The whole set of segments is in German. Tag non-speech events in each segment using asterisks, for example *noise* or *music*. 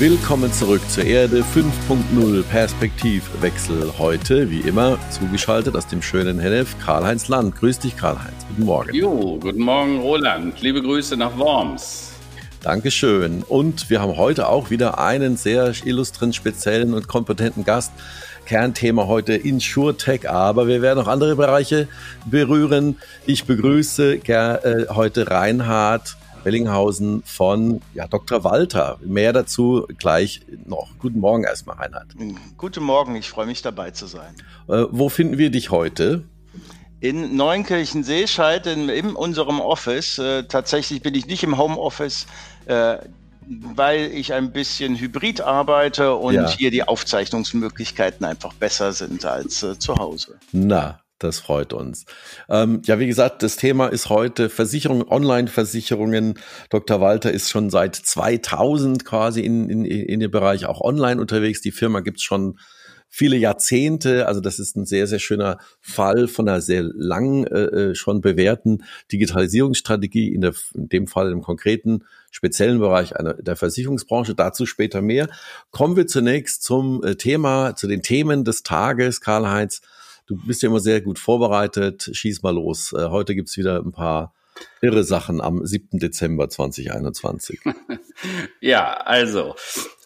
Willkommen zurück zur Erde 5.0 Perspektivwechsel. Heute, wie immer, zugeschaltet aus dem schönen Hennef, Karl-Heinz Land. Grüß dich, Karl-Heinz. Guten Morgen. Jo, guten Morgen, Roland. Liebe Grüße nach Worms. Dankeschön. Und wir haben heute auch wieder einen sehr illustren, speziellen und kompetenten Gast. Kernthema heute InsurTech, aber wir werden auch andere Bereiche berühren. Ich begrüße äh, heute Reinhard Bellinghausen von ja, Dr. Walter. Mehr dazu gleich noch. Guten Morgen erstmal, Reinhard. Guten Morgen, ich freue mich dabei zu sein. Äh, wo finden wir dich heute? In Neunkirchen-Seescheid in, in unserem Office. Äh, tatsächlich bin ich nicht im Homeoffice, äh, weil ich ein bisschen hybrid arbeite und ja. hier die Aufzeichnungsmöglichkeiten einfach besser sind als äh, zu Hause. Na, das freut uns. Ähm, ja, wie gesagt, das Thema ist heute Versicherung, Online-Versicherungen. Dr. Walter ist schon seit 2000 quasi in, in, in dem Bereich auch online unterwegs. Die Firma gibt's schon viele Jahrzehnte. Also das ist ein sehr, sehr schöner Fall von einer sehr lang äh, äh schon bewährten Digitalisierungsstrategie, in, der, in dem Fall im konkreten speziellen Bereich einer, der Versicherungsbranche. Dazu später mehr. Kommen wir zunächst zum äh, Thema, zu den Themen des Tages, Karl-Heinz. Du bist ja immer sehr gut vorbereitet. Schieß mal los. Äh, heute gibt's wieder ein paar irre Sachen am 7. Dezember 2021. *laughs* ja, also,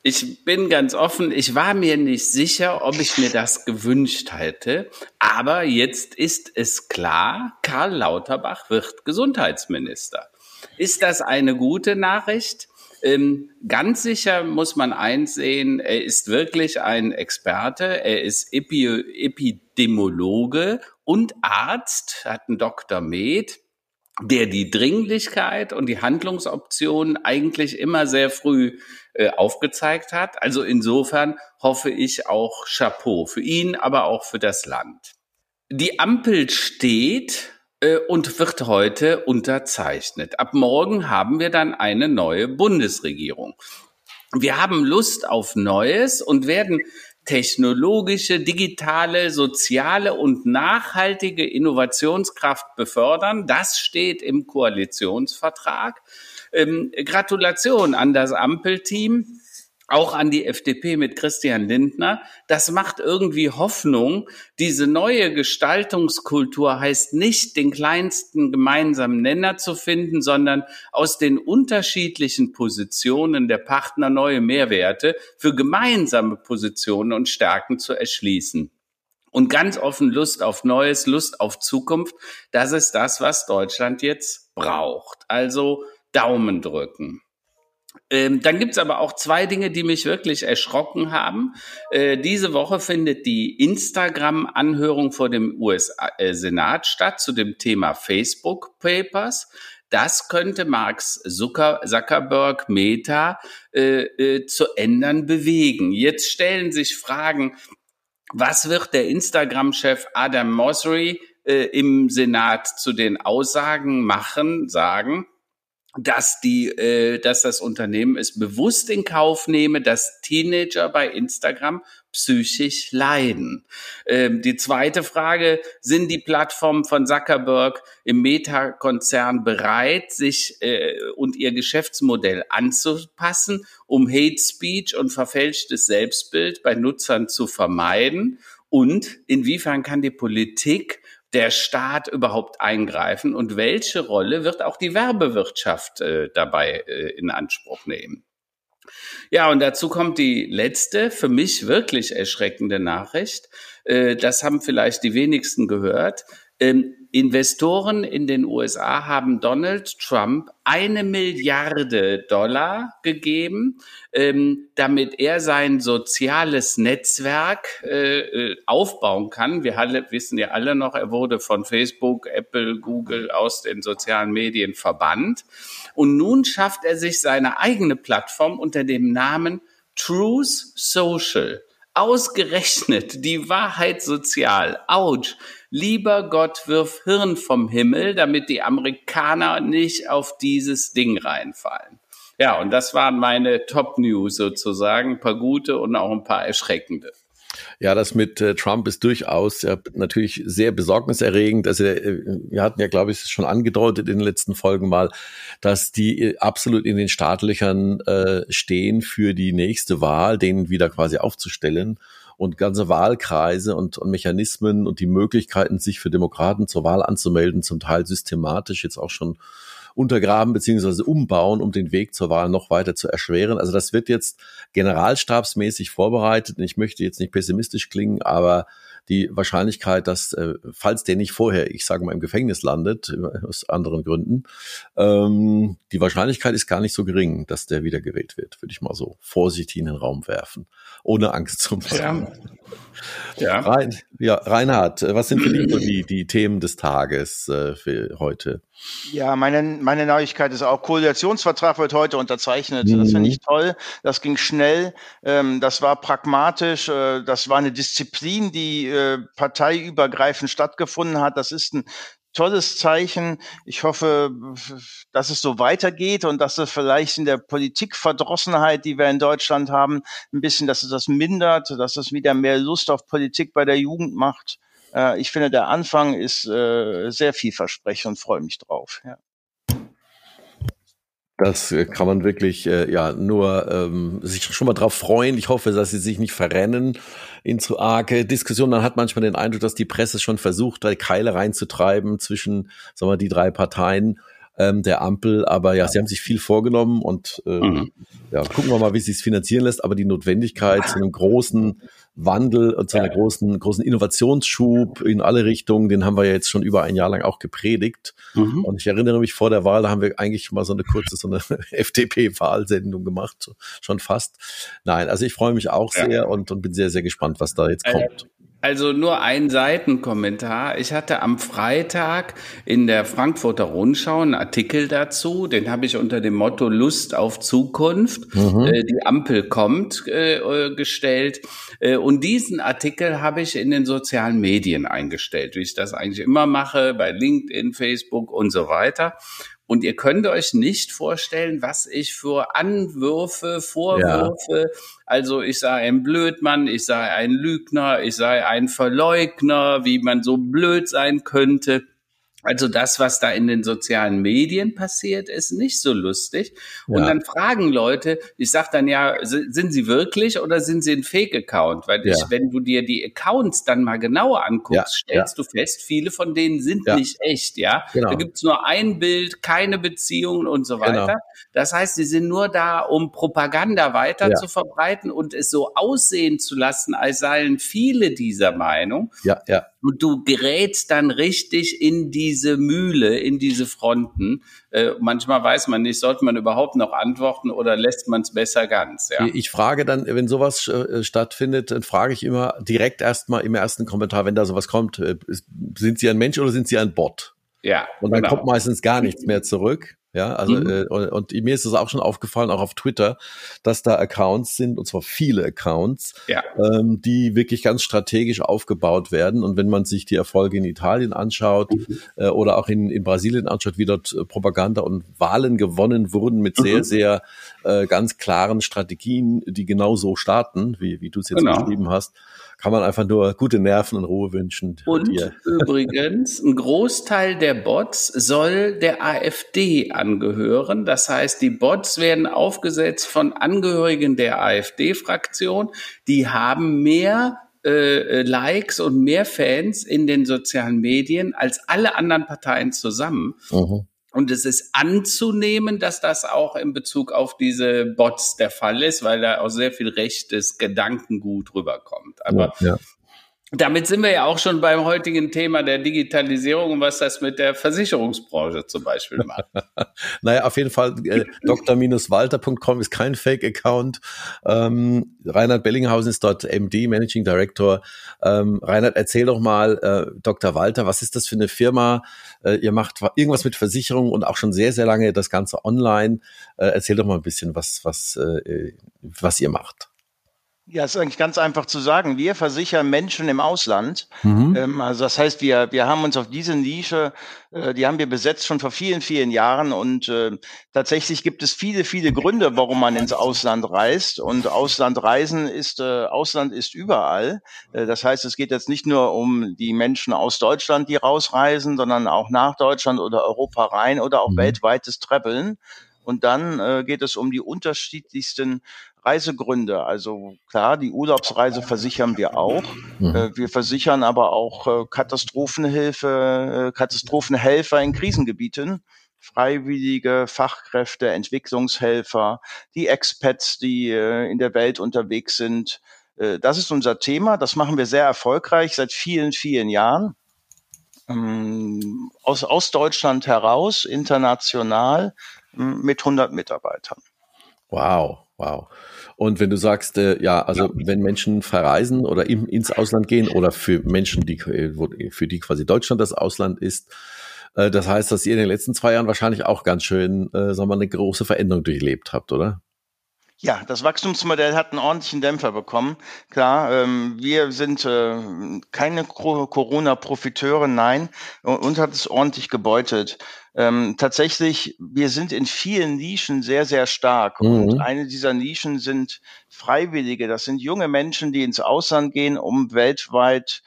ich bin ganz offen, ich war mir nicht sicher, ob ich mir das gewünscht hätte, aber jetzt ist es klar, Karl Lauterbach wird Gesundheitsminister. Ist das eine gute Nachricht? Ähm, ganz sicher muss man einsehen, er ist wirklich ein Experte, er ist Epi Epidemiologe und Arzt, hat einen Dr. Med, der die Dringlichkeit und die Handlungsoptionen eigentlich immer sehr früh äh, aufgezeigt hat. Also insofern hoffe ich auch Chapeau für ihn, aber auch für das Land. Die Ampel steht und wird heute unterzeichnet. Ab morgen haben wir dann eine neue Bundesregierung. Wir haben Lust auf Neues und werden technologische, digitale, soziale und nachhaltige Innovationskraft befördern. Das steht im Koalitionsvertrag. Ähm, Gratulation an das Ampelteam auch an die FDP mit Christian Lindner. Das macht irgendwie Hoffnung. Diese neue Gestaltungskultur heißt nicht, den kleinsten gemeinsamen Nenner zu finden, sondern aus den unterschiedlichen Positionen der Partner neue Mehrwerte für gemeinsame Positionen und Stärken zu erschließen. Und ganz offen Lust auf Neues, Lust auf Zukunft, das ist das, was Deutschland jetzt braucht. Also Daumen drücken. Ähm, dann gibt's aber auch zwei Dinge, die mich wirklich erschrocken haben. Äh, diese Woche findet die Instagram-Anhörung vor dem US-Senat statt zu dem Thema Facebook Papers. Das könnte Marx Zucker, Zuckerberg Meta äh, äh, zu ändern bewegen. Jetzt stellen sich Fragen, was wird der Instagram-Chef Adam Mosseri äh, im Senat zu den Aussagen machen, sagen? Dass die, äh, dass das Unternehmen es bewusst in Kauf nehme, dass Teenager bei Instagram psychisch leiden. Ähm, die zweite Frage, sind die Plattformen von Zuckerberg im Meta-Konzern bereit, sich äh, und ihr Geschäftsmodell anzupassen, um Hate Speech und verfälschtes Selbstbild bei Nutzern zu vermeiden? Und inwiefern kann die Politik der Staat überhaupt eingreifen und welche Rolle wird auch die Werbewirtschaft äh, dabei äh, in Anspruch nehmen? Ja, und dazu kommt die letzte, für mich wirklich erschreckende Nachricht. Äh, das haben vielleicht die wenigsten gehört. Ähm, Investoren in den USA haben Donald Trump eine Milliarde Dollar gegeben, ähm, damit er sein soziales Netzwerk äh, äh, aufbauen kann. Wir alle, wissen ja alle noch, er wurde von Facebook, Apple, Google aus den sozialen Medien verbannt. Und nun schafft er sich seine eigene Plattform unter dem Namen Truth Social. Ausgerechnet die Wahrheit sozial. Ouch. Lieber Gott, wirf Hirn vom Himmel, damit die Amerikaner nicht auf dieses Ding reinfallen. Ja, und das waren meine Top News sozusagen. Ein paar gute und auch ein paar erschreckende. Ja, das mit äh, Trump ist durchaus ja, natürlich sehr besorgniserregend. Also äh, wir hatten ja, glaube ich, schon angedeutet in den letzten Folgen mal, dass die äh, absolut in den Startlöchern äh, stehen für die nächste Wahl, den wieder quasi aufzustellen und ganze Wahlkreise und, und Mechanismen und die Möglichkeiten, sich für Demokraten zur Wahl anzumelden, zum Teil systematisch jetzt auch schon untergraben beziehungsweise umbauen, um den Weg zur Wahl noch weiter zu erschweren. Also das wird jetzt generalstabsmäßig vorbereitet. Ich möchte jetzt nicht pessimistisch klingen, aber die Wahrscheinlichkeit, dass, äh, falls der nicht vorher, ich sage mal, im Gefängnis landet, äh, *laughs* aus anderen Gründen, ähm, die Wahrscheinlichkeit ist gar nicht so gering, dass der wieder gewählt wird, würde ich mal so vorsichtig in den Raum werfen, ohne Angst zu haben. Ja. Ja. Rein, ja, Reinhard, was sind für dich so die, die Themen des Tages äh, für heute? Ja, meine, meine Neuigkeit ist auch, Koalitionsvertrag wird heute unterzeichnet. Mhm. Das finde ich toll. Das ging schnell. Ähm, das war pragmatisch. Äh, das war eine Disziplin, die äh, parteiübergreifend stattgefunden hat. Das ist ein tolles Zeichen. Ich hoffe, dass es so weitergeht und dass es vielleicht in der Politikverdrossenheit, die wir in Deutschland haben, ein bisschen, dass es das mindert, dass es wieder mehr Lust auf Politik bei der Jugend macht. Äh, ich finde, der Anfang ist äh, sehr vielversprechend und freue mich drauf. Ja. Das äh, kann man wirklich äh, ja nur ähm, sich schon mal drauf freuen. Ich hoffe, dass sie sich nicht verrennen in zu arge Diskussionen. Man hat manchmal den Eindruck, dass die Presse schon versucht, da Keile reinzutreiben zwischen, sagen wir, die drei Parteien ähm, der Ampel. Aber ja, sie haben sich viel vorgenommen und äh, mhm. ja, gucken wir mal, wie sie es finanzieren lässt. Aber die Notwendigkeit zu einem großen Wandel und zu einer großen, großen Innovationsschub in alle Richtungen, den haben wir ja jetzt schon über ein Jahr lang auch gepredigt. Mhm. Und ich erinnere mich vor der Wahl, da haben wir eigentlich mal so eine kurze, so eine *laughs* FDP-Wahlsendung gemacht, schon fast. Nein, also ich freue mich auch ja. sehr und, und bin sehr, sehr gespannt, was da jetzt kommt. Also nur ein Seitenkommentar. Ich hatte am Freitag in der Frankfurter Rundschau einen Artikel dazu, den habe ich unter dem Motto Lust auf Zukunft, mhm. äh, die Ampel kommt, äh, äh gestellt. Äh, und diesen Artikel habe ich in den sozialen Medien eingestellt, wie ich das eigentlich immer mache, bei LinkedIn, Facebook und so weiter. Und ihr könnt euch nicht vorstellen, was ich für Anwürfe, Vorwürfe, ja. also ich sei ein Blödmann, ich sei ein Lügner, ich sei ein Verleugner, wie man so blöd sein könnte. Also das, was da in den sozialen Medien passiert, ist nicht so lustig. Und ja. dann fragen Leute, ich sage dann ja, sind sie wirklich oder sind sie ein Fake-Account? Weil ja. ich, wenn du dir die Accounts dann mal genauer anguckst, ja. stellst du fest, viele von denen sind nicht echt, ja. Genau. Da gibt's nur ein Bild, keine Beziehungen und so weiter. Genau. Das heißt, sie sind nur da, um Propaganda weiter zu verbreiten und es so aussehen zu lassen, als seien viele dieser Meinung. Ja, ja. Und du gerätst dann richtig in diese Mühle, in diese Fronten. Äh, manchmal weiß man nicht, sollte man überhaupt noch antworten oder lässt man es besser ganz. Ja? Ich frage dann, wenn sowas äh, stattfindet, dann frage ich immer direkt erstmal im ersten Kommentar, wenn da sowas kommt, äh, sind Sie ein Mensch oder sind Sie ein Bot? Ja. Und dann genau. kommt meistens gar nichts mehr zurück. Ja, also mhm. äh, und, und, mir ist es auch schon aufgefallen, auch auf Twitter, dass da Accounts sind, und zwar viele Accounts, ja. ähm, die wirklich ganz strategisch aufgebaut werden. Und wenn man sich die Erfolge in Italien anschaut mhm. äh, oder auch in, in Brasilien anschaut, wie dort äh, Propaganda und Wahlen gewonnen wurden mit sehr, mhm. sehr äh, ganz klaren Strategien, die genau so starten, wie, wie du es jetzt genau. beschrieben hast, kann man einfach nur gute Nerven und Ruhe wünschen. Und übrigens, ein Großteil der Bots soll der AfD angehören. Das heißt, die Bots werden aufgesetzt von Angehörigen der AfD-Fraktion. Die haben mehr äh, Likes und mehr Fans in den sozialen Medien als alle anderen Parteien zusammen. Mhm. Und es ist anzunehmen, dass das auch in Bezug auf diese Bots der Fall ist, weil da auch sehr viel rechtes Gedankengut rüberkommt. Aber ja, ja. Damit sind wir ja auch schon beim heutigen Thema der Digitalisierung und was das mit der Versicherungsbranche zum Beispiel macht. *laughs* naja, auf jeden Fall, äh, dr-walter.com ist kein Fake-Account. Ähm, Reinhard Bellinghausen ist dort MD, Managing Director. Ähm, Reinhard, erzähl doch mal, äh, Dr. Walter, was ist das für eine Firma? Äh, ihr macht irgendwas mit Versicherungen und auch schon sehr, sehr lange das Ganze online. Äh, erzähl doch mal ein bisschen, was, was, äh, was ihr macht. Ja, ist eigentlich ganz einfach zu sagen. Wir versichern Menschen im Ausland. Mhm. Ähm, also das heißt, wir, wir haben uns auf diese Nische, äh, die haben wir besetzt schon vor vielen, vielen Jahren. Und äh, tatsächlich gibt es viele, viele Gründe, warum man ins Ausland reist. Und Auslandreisen ist, äh, Ausland ist überall. Äh, das heißt, es geht jetzt nicht nur um die Menschen aus Deutschland, die rausreisen, sondern auch nach Deutschland oder Europa rein oder auch mhm. weltweites Traveln. Und dann äh, geht es um die unterschiedlichsten Reisegründe. Also klar, die Urlaubsreise versichern wir auch. Mhm. Äh, wir versichern aber auch äh, Katastrophenhilfe, äh, Katastrophenhelfer in Krisengebieten. Freiwillige Fachkräfte, Entwicklungshelfer, die Expats, die in der Welt unterwegs sind. Das ist unser Thema. Das machen wir sehr erfolgreich seit vielen, vielen Jahren. Ähm, aus, aus Deutschland heraus, international, mit 100 Mitarbeitern. Wow, wow. Und wenn du sagst, äh, ja, also wenn Menschen verreisen oder im, ins Ausland gehen oder für Menschen, die wo, für die quasi Deutschland das Ausland ist, äh, das heißt, dass ihr in den letzten zwei Jahren wahrscheinlich auch ganz schön, äh, sagen wir mal, eine große Veränderung durchlebt habt, oder? Ja, das Wachstumsmodell hat einen ordentlichen Dämpfer bekommen. Klar, ähm, wir sind äh, keine Corona-Profiteure, nein, und hat es ordentlich gebeutelt. Ähm, tatsächlich, wir sind in vielen Nischen sehr, sehr stark. Mhm. Und eine dieser Nischen sind Freiwillige. Das sind junge Menschen, die ins Ausland gehen, um weltweit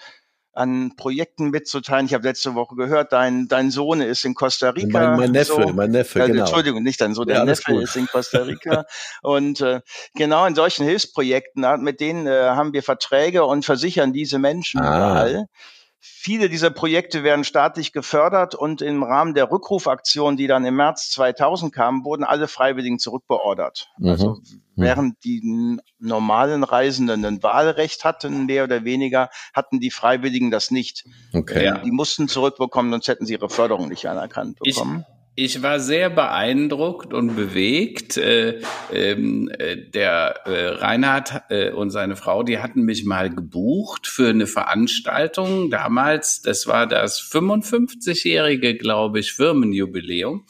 an Projekten mitzuteilen. Ich habe letzte Woche gehört, dein, dein Sohn ist in Costa Rica. Mein, mein Neffe, so. mein Neffe, genau. Entschuldigung, nicht dein Sohn, ja, der Neffe gut. ist in Costa *laughs* Rica. und äh, genau in solchen Hilfsprojekten, mit denen äh, haben wir Verträge und versichern diese Menschen ah. überall. Viele dieser Projekte werden staatlich gefördert und im Rahmen der Rückrufaktion, die dann im März 2000 kam, wurden alle Freiwilligen zurückbeordert. Mhm. Also mhm. während die normalen Reisenden ein Wahlrecht hatten, mehr oder weniger, hatten die Freiwilligen das nicht. Okay. Die mussten zurückbekommen, sonst hätten sie ihre Förderung nicht anerkannt bekommen. Ich ich war sehr beeindruckt und bewegt. Äh, ähm, äh, der äh, Reinhard äh, und seine Frau, die hatten mich mal gebucht für eine Veranstaltung damals. Das war das 55-jährige, glaube ich, Firmenjubiläum.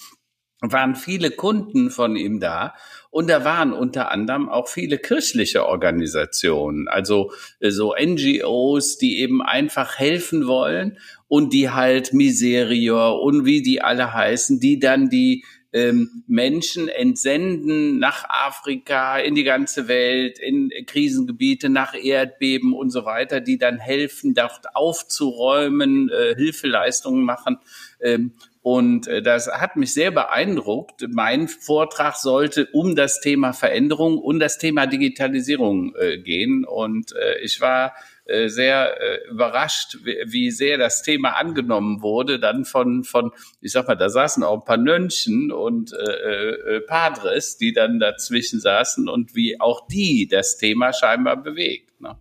Waren viele Kunden von ihm da und da waren unter anderem auch viele kirchliche Organisationen, also äh, so NGOs, die eben einfach helfen wollen und die halt Miserior und wie die alle heißen, die dann die ähm, Menschen entsenden nach Afrika, in die ganze Welt, in Krisengebiete, nach Erdbeben und so weiter, die dann helfen, dort aufzuräumen, äh, Hilfeleistungen machen. Ähm, und äh, das hat mich sehr beeindruckt. Mein Vortrag sollte um das Thema Veränderung und das Thema Digitalisierung äh, gehen. Und äh, ich war äh, sehr äh, überrascht, wie, wie sehr das Thema angenommen wurde, dann von, von, ich sag mal, da saßen auch ein paar Nönchen und äh, äh, Padres, die dann dazwischen saßen und wie auch die das Thema scheinbar bewegt. Ne?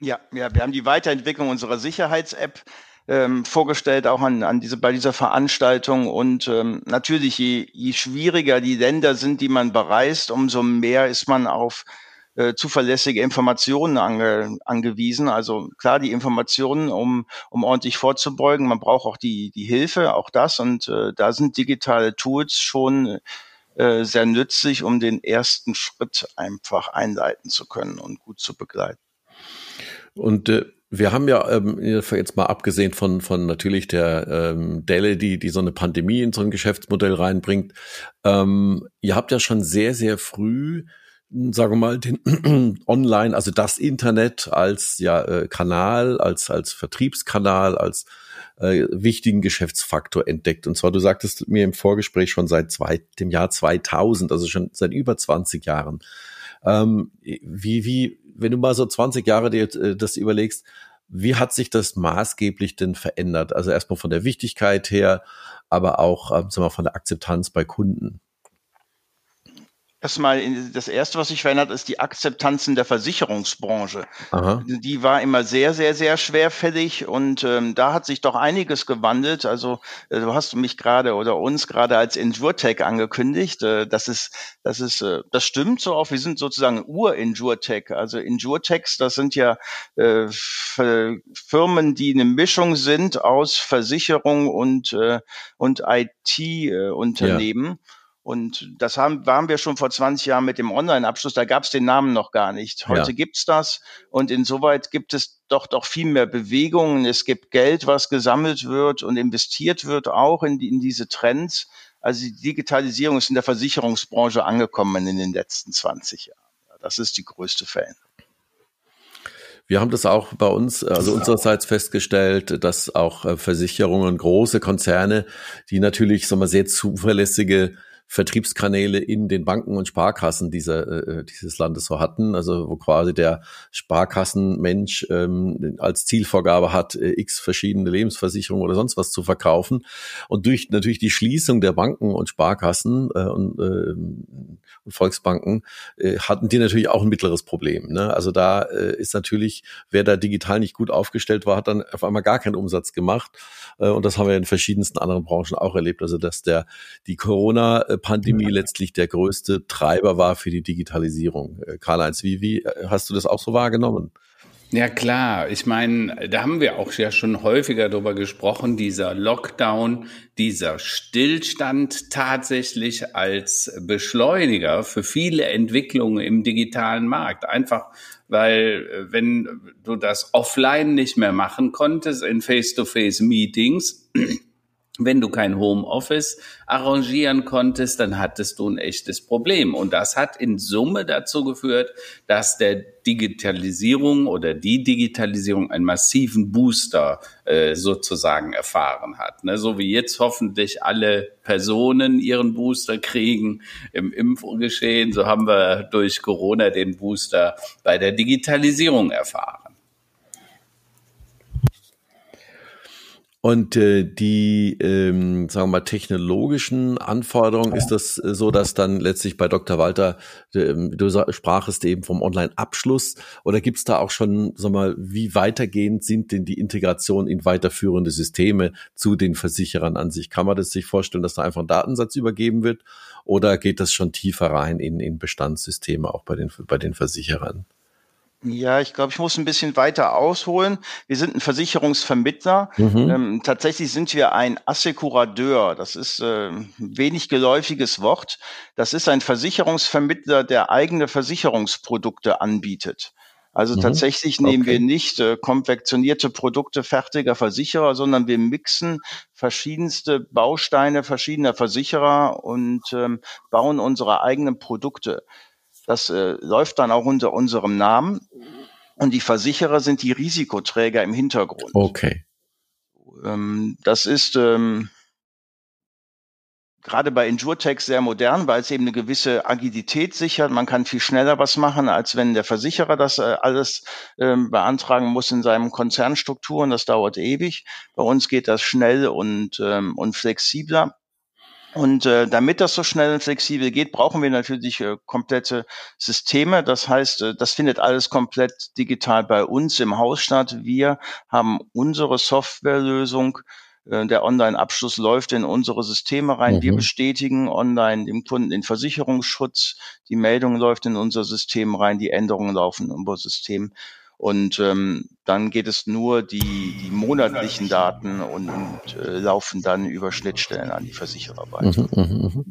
Ja, ja, wir haben die Weiterentwicklung unserer Sicherheits-App ähm, vorgestellt, auch an, an diese, bei dieser Veranstaltung. Und ähm, natürlich, je, je schwieriger die Länder sind, die man bereist, umso mehr ist man auf äh, zuverlässige Informationen ange, angewiesen. Also klar, die Informationen, um, um ordentlich vorzubeugen. Man braucht auch die, die Hilfe, auch das. Und äh, da sind digitale Tools schon äh, sehr nützlich, um den ersten Schritt einfach einleiten zu können und gut zu begleiten. Und äh, wir haben ja ähm, jetzt mal abgesehen von von natürlich der ähm, Delle, die die so eine Pandemie in so ein Geschäftsmodell reinbringt. Ähm, ihr habt ja schon sehr sehr früh sagen wir mal, den *clears throat* Online, also das Internet als ja äh, Kanal, als als Vertriebskanal, als äh, wichtigen Geschäftsfaktor entdeckt. Und zwar, du sagtest mir im Vorgespräch schon seit zwei, dem Jahr 2000, also schon seit über 20 Jahren. Ähm, wie wie, wenn du mal so 20 Jahre dir äh, das überlegst, wie hat sich das maßgeblich denn verändert? Also erstmal von der Wichtigkeit her, aber auch ähm, sagen wir, von der Akzeptanz bei Kunden. Erstmal, das erste, was sich verändert, ist die Akzeptanz in der Versicherungsbranche. Aha. Die war immer sehr, sehr, sehr schwerfällig und ähm, da hat sich doch einiges gewandelt. Also äh, du hast mich gerade oder uns gerade als Injurtech angekündigt. Äh, das ist, das ist, äh, das stimmt so auch. Wir sind sozusagen Ur-Injurtech. Also Injurtechs, das sind ja äh, Firmen, die eine Mischung sind aus Versicherung und äh, und IT-Unternehmen. Äh. Und das haben, waren wir schon vor 20 Jahren mit dem Online-Abschluss. Da gab es den Namen noch gar nicht. Heute ja. gibt's das. Und insoweit gibt es doch doch viel mehr Bewegungen. Es gibt Geld, was gesammelt wird und investiert wird auch in, die, in diese Trends. Also die Digitalisierung ist in der Versicherungsbranche angekommen in den letzten 20 Jahren. Das ist die größte Veränderung. Wir haben das auch bei uns, also unsererseits festgestellt, dass auch äh, Versicherungen, große Konzerne, die natürlich sagen wir, sehr zuverlässige Vertriebskanäle in den Banken und Sparkassen dieser, äh, äh, dieses Landes so hatten, also wo quasi der Sparkassenmensch ähm, als Zielvorgabe hat, äh, x verschiedene Lebensversicherungen oder sonst was zu verkaufen. Und durch natürlich die Schließung der Banken und Sparkassen äh, und, äh, und Volksbanken äh, hatten die natürlich auch ein mittleres Problem. Ne? Also da äh, ist natürlich, wer da digital nicht gut aufgestellt war, hat dann auf einmal gar keinen Umsatz gemacht. Äh, und das haben wir in verschiedensten anderen Branchen auch erlebt. Also dass der die Corona Pandemie letztlich der größte Treiber war für die Digitalisierung. Äh, Karl-Heinz, wie, wie äh, hast du das auch so wahrgenommen? Ja klar, ich meine, da haben wir auch ja schon häufiger darüber gesprochen, dieser Lockdown, dieser Stillstand tatsächlich als Beschleuniger für viele Entwicklungen im digitalen Markt. Einfach weil äh, wenn du das offline nicht mehr machen konntest in Face-to-Face-Meetings, wenn du kein Homeoffice arrangieren konntest, dann hattest du ein echtes Problem. Und das hat in Summe dazu geführt, dass der Digitalisierung oder die Digitalisierung einen massiven Booster äh, sozusagen erfahren hat. Ne? So wie jetzt hoffentlich alle Personen ihren Booster kriegen im Impfgeschehen, so haben wir durch Corona den Booster bei der Digitalisierung erfahren. Und äh, die, ähm, sagen wir mal, technologischen Anforderungen, ist das äh, so, dass dann letztlich bei Dr. Walter, äh, du sprachest eben vom Online-Abschluss, oder gibt es da auch schon, sag mal, wie weitergehend sind denn die Integration in weiterführende Systeme zu den Versicherern an sich? Kann man das sich vorstellen, dass da einfach ein Datensatz übergeben wird? Oder geht das schon tiefer rein in, in Bestandssysteme auch bei den, bei den Versicherern? Ja, ich glaube, ich muss ein bisschen weiter ausholen. Wir sind ein Versicherungsvermittler. Mhm. Ähm, tatsächlich sind wir ein Assekuradeur. Das ist äh, ein wenig geläufiges Wort. Das ist ein Versicherungsvermittler, der eigene Versicherungsprodukte anbietet. Also mhm. tatsächlich nehmen okay. wir nicht äh, konfektionierte Produkte fertiger Versicherer, sondern wir mixen verschiedenste Bausteine verschiedener Versicherer und ähm, bauen unsere eigenen Produkte. Das äh, läuft dann auch unter unserem Namen. Und die Versicherer sind die Risikoträger im Hintergrund. Okay. Ähm, das ist ähm, gerade bei InjureTex sehr modern, weil es eben eine gewisse Agilität sichert. Man kann viel schneller was machen, als wenn der Versicherer das äh, alles ähm, beantragen muss in seinen Konzernstrukturen. Das dauert ewig. Bei uns geht das schnell und, ähm, und flexibler. Und äh, damit das so schnell und flexibel geht, brauchen wir natürlich äh, komplette Systeme. Das heißt, äh, das findet alles komplett digital bei uns im Haus statt. Wir haben unsere Softwarelösung. Äh, der Online-Abschluss läuft in unsere Systeme rein. Mhm. Wir bestätigen online dem Kunden den Versicherungsschutz. Die Meldung läuft in unser System rein. Die Änderungen laufen in unser System. Und ähm, dann geht es nur die, die monatlichen Daten und, und äh, laufen dann über Schnittstellen an die Versicherer weiter. Mhm, mh, mh.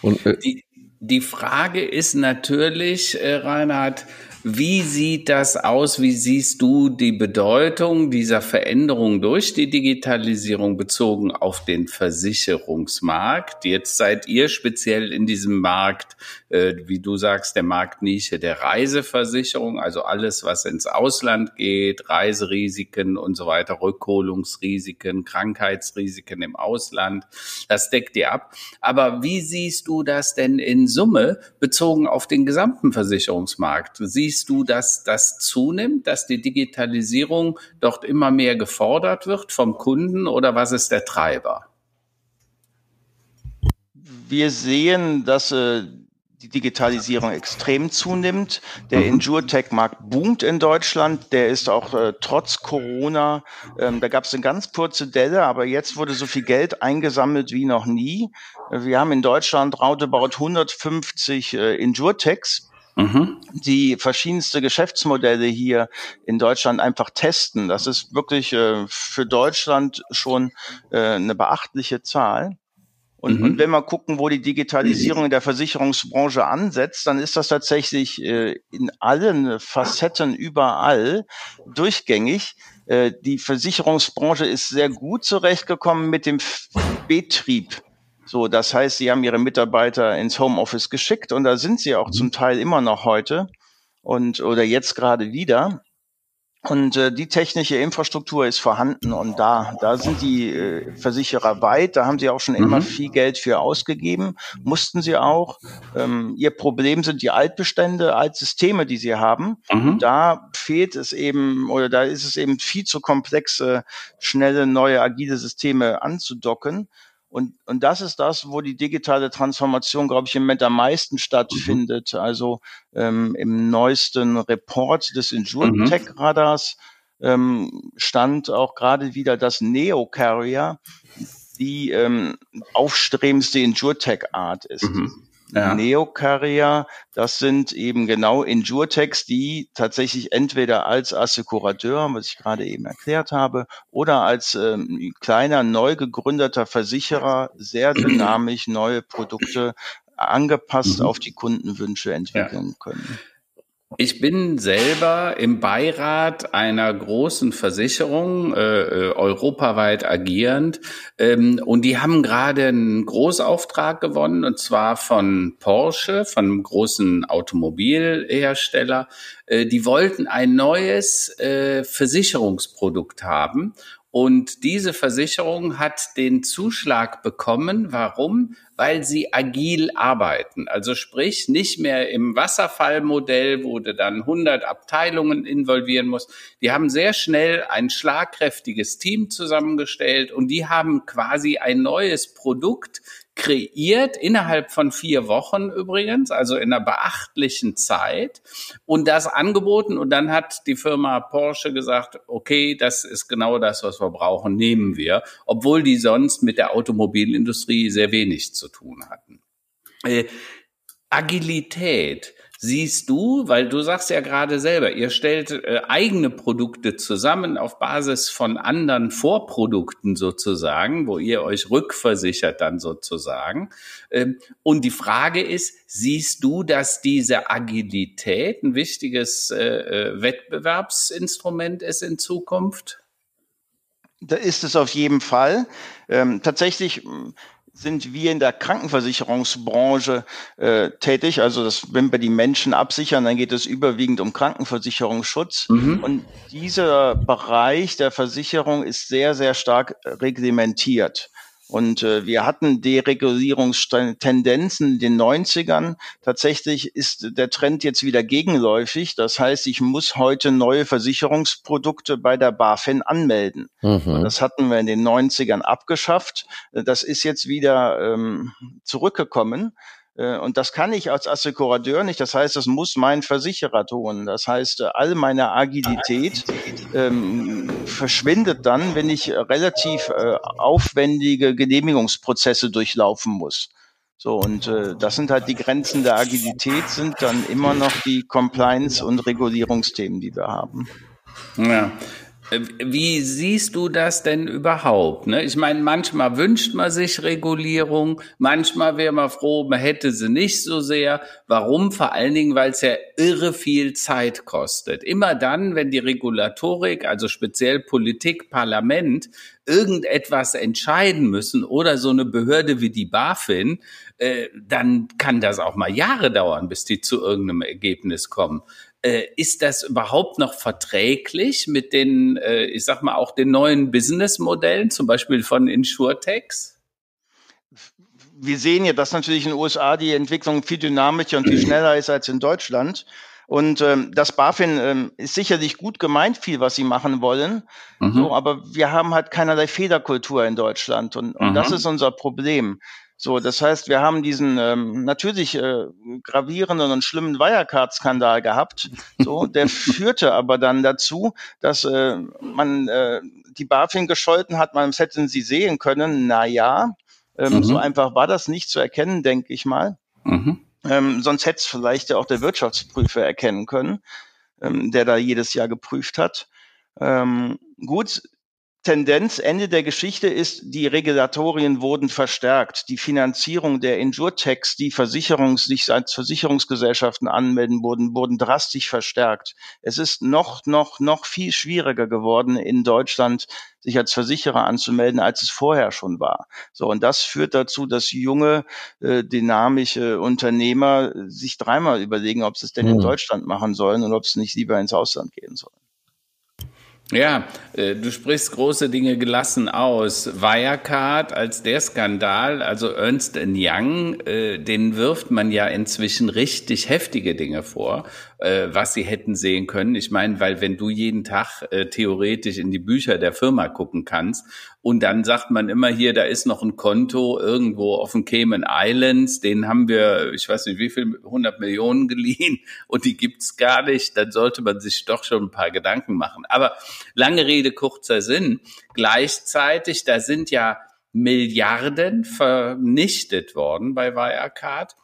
Und, äh, die, die Frage ist natürlich, äh, Reinhard, wie sieht das aus? Wie siehst du die Bedeutung dieser Veränderung durch die Digitalisierung bezogen auf den Versicherungsmarkt? Jetzt seid ihr speziell in diesem Markt, äh, wie du sagst, der Marktnische der Reiseversicherung, also alles, was ins Ausland geht, Reiserisiken und so weiter, Rückholungsrisiken, Krankheitsrisiken im Ausland, das deckt ihr ab. Aber wie siehst du das denn in Summe bezogen auf den gesamten Versicherungsmarkt? Siehst siehst du, dass das zunimmt, dass die Digitalisierung dort immer mehr gefordert wird vom Kunden oder was ist der Treiber? Wir sehen, dass äh, die Digitalisierung extrem zunimmt. Der mhm. Endure-Tech-Markt boomt in Deutschland. Der ist auch äh, trotz Corona, ähm, da gab es eine ganz kurze Delle, aber jetzt wurde so viel Geld eingesammelt wie noch nie. Wir haben in Deutschland roundabout 150 äh, Endure-Techs Mhm. die verschiedenste Geschäftsmodelle hier in Deutschland einfach testen. Das ist wirklich äh, für Deutschland schon äh, eine beachtliche Zahl. Und, mhm. und wenn wir gucken, wo die Digitalisierung in der Versicherungsbranche ansetzt, dann ist das tatsächlich äh, in allen Facetten überall durchgängig. Äh, die Versicherungsbranche ist sehr gut zurechtgekommen mit dem Betrieb. So, das heißt, sie haben ihre Mitarbeiter ins Homeoffice geschickt und da sind sie auch mhm. zum Teil immer noch heute und oder jetzt gerade wieder. Und äh, die technische Infrastruktur ist vorhanden und da, da sind die äh, Versicherer weit. Da haben sie auch schon mhm. immer viel Geld für ausgegeben, mussten sie auch. Ähm, ihr Problem sind die Altbestände, Altsysteme, die sie haben. Mhm. Da fehlt es eben oder da ist es eben viel zu komplexe, schnelle, neue, agile Systeme anzudocken. Und, und das ist das, wo die digitale Transformation, glaube ich, im Moment am meisten stattfindet. Mhm. Also ähm, im neuesten Report des InsurTech-Radars mhm. ähm, stand auch gerade wieder das Neo-Carrier, die ähm, aufstrebendste InsurTech-Art ist. Mhm. Ja. Neocarrier, das sind eben genau Injurtex, die tatsächlich entweder als Assekurateur, was ich gerade eben erklärt habe, oder als ähm, kleiner, neu gegründeter Versicherer sehr *clears throat* dynamisch neue Produkte angepasst mhm. auf die Kundenwünsche entwickeln ja. können. Ich bin selber im Beirat einer großen Versicherung, äh, äh, europaweit agierend, ähm, und die haben gerade einen Großauftrag gewonnen, und zwar von Porsche, von einem großen Automobilhersteller. Äh, die wollten ein neues äh, Versicherungsprodukt haben. Und diese Versicherung hat den Zuschlag bekommen. Warum? Weil sie agil arbeiten. Also sprich, nicht mehr im Wasserfallmodell, wo du dann 100 Abteilungen involvieren musst. Die haben sehr schnell ein schlagkräftiges Team zusammengestellt und die haben quasi ein neues Produkt kreiert, innerhalb von vier Wochen übrigens, also in einer beachtlichen Zeit und das angeboten und dann hat die Firma Porsche gesagt, okay, das ist genau das, was wir brauchen, nehmen wir, obwohl die sonst mit der Automobilindustrie sehr wenig zu tun hatten. Äh, Agilität siehst du, weil du sagst ja gerade selber, ihr stellt äh, eigene Produkte zusammen auf Basis von anderen Vorprodukten sozusagen, wo ihr euch rückversichert dann sozusagen. Ähm, und die Frage ist, siehst du, dass diese Agilität ein wichtiges äh, äh Wettbewerbsinstrument ist in Zukunft? Da ist es auf jeden Fall. Ähm, tatsächlich sind wir in der Krankenversicherungsbranche äh, tätig. Also das, wenn wir die Menschen absichern, dann geht es überwiegend um Krankenversicherungsschutz. Mhm. Und dieser Bereich der Versicherung ist sehr, sehr stark reglementiert. Und äh, wir hatten Deregulierungstendenzen in den 90ern. Tatsächlich ist der Trend jetzt wieder gegenläufig. Das heißt, ich muss heute neue Versicherungsprodukte bei der BaFin anmelden. Mhm. Das hatten wir in den 90ern abgeschafft. Das ist jetzt wieder ähm, zurückgekommen. Äh, und das kann ich als Assekurateur nicht. Das heißt, das muss mein Versicherer tun. Das heißt, äh, all meine Agilität ähm, verschwindet dann, wenn ich relativ äh, aufwendige Genehmigungsprozesse durchlaufen muss. So, und äh, das sind halt die Grenzen der Agilität, sind dann immer noch die Compliance- und Regulierungsthemen, die wir haben. Ja, wie siehst du das denn überhaupt? Ne? Ich meine, manchmal wünscht man sich Regulierung, manchmal wäre man froh, man hätte sie nicht so sehr. Warum? Vor allen Dingen, weil es ja irre viel Zeit kostet. Immer dann, wenn die Regulatorik, also speziell Politik, Parlament, irgendetwas entscheiden müssen oder so eine Behörde wie die BaFin, äh, dann kann das auch mal Jahre dauern, bis die zu irgendeinem Ergebnis kommen. Äh, ist das überhaupt noch verträglich mit den, äh, ich sag mal, auch den neuen Businessmodellen, zum Beispiel von Insurtechs? Wir sehen ja, dass natürlich in den USA die Entwicklung viel dynamischer und viel schneller ist als in Deutschland. Und ähm, das BaFin ähm, ist sicherlich gut gemeint, viel, was sie machen wollen. Mhm. So, aber wir haben halt keinerlei Fehlerkultur in Deutschland. Und, und mhm. das ist unser Problem. So, das heißt, wir haben diesen ähm, natürlich äh, gravierenden und schlimmen Wirecard-Skandal gehabt. So, der *laughs* führte aber dann dazu, dass äh, man äh, die BaFin gescholten hat, man hätten sie sehen können. Na ja, ähm, mhm. so einfach war das nicht zu erkennen, denke ich mal. Mhm. Ähm, sonst hätte es vielleicht ja auch der Wirtschaftsprüfer erkennen können, ähm, der da jedes Jahr geprüft hat. Ähm, gut, Tendenz, Ende der Geschichte ist, die Regulatorien wurden verstärkt. Die Finanzierung der Insurtechs, die Versicherungs, sich als Versicherungsgesellschaften anmelden wurden, wurden drastisch verstärkt. Es ist noch, noch, noch viel schwieriger geworden, in Deutschland sich als Versicherer anzumelden, als es vorher schon war. So, und das führt dazu, dass junge, äh, dynamische Unternehmer sich dreimal überlegen, ob sie es denn mhm. in hm. Deutschland machen sollen und ob sie nicht lieber ins Ausland gehen sollen. Ja, äh, du sprichst große Dinge gelassen aus. Wirecard als der Skandal, also Ernst Young, äh, den wirft man ja inzwischen richtig heftige Dinge vor äh, was sie hätten sehen können. Ich meine, weil wenn du jeden Tag äh, theoretisch in die Bücher der Firma gucken kannst und dann sagt man immer hier, da ist noch ein Konto irgendwo auf den Cayman Islands, den haben wir, ich weiß nicht wie viel, 100 Millionen geliehen und die gibt's gar nicht, dann sollte man sich doch schon ein paar Gedanken machen. Aber lange Rede, kurzer Sinn. Gleichzeitig, da sind ja Milliarden vernichtet worden bei Wirecard.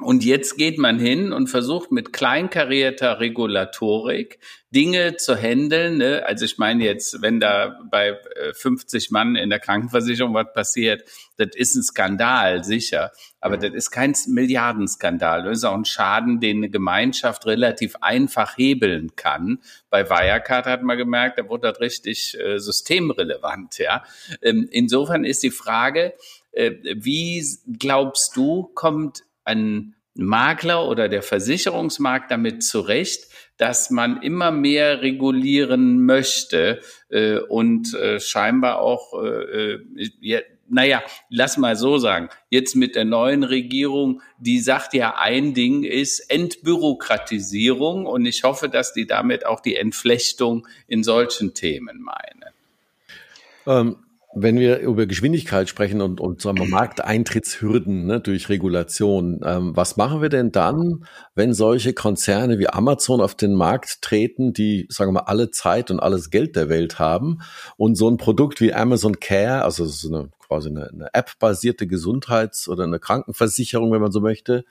Und jetzt geht man hin und versucht mit kleinkarierter Regulatorik Dinge zu handeln. Ne? Also ich meine jetzt, wenn da bei 50 äh, Mann in der Krankenversicherung was passiert, das ist ein Skandal, sicher. Aber das ist kein Milliardenskandal. Das ist auch ein Schaden, den eine Gemeinschaft relativ einfach hebeln kann. Bei Wirecard hat man gemerkt, da wurde das richtig äh, systemrelevant. Ja, ähm, Insofern ist die Frage, äh, wie glaubst du, kommt ein Makler oder der Versicherungsmarkt damit zurecht, dass man immer mehr regulieren möchte äh, und äh, scheinbar auch, äh, äh, ja, naja, lass mal so sagen, jetzt mit der neuen Regierung, die sagt ja, ein Ding ist Entbürokratisierung und ich hoffe, dass die damit auch die Entflechtung in solchen Themen meinen. Ähm, wenn wir über Geschwindigkeit sprechen und, und sagen wir, Markteintrittshürden ne, durch Regulation, ähm, was machen wir denn dann, wenn solche Konzerne wie Amazon auf den Markt treten, die, sagen wir mal, alle Zeit und alles Geld der Welt haben und so ein Produkt wie Amazon Care, also so eine quasi eine, eine App-basierte Gesundheits- oder eine Krankenversicherung, wenn man so möchte,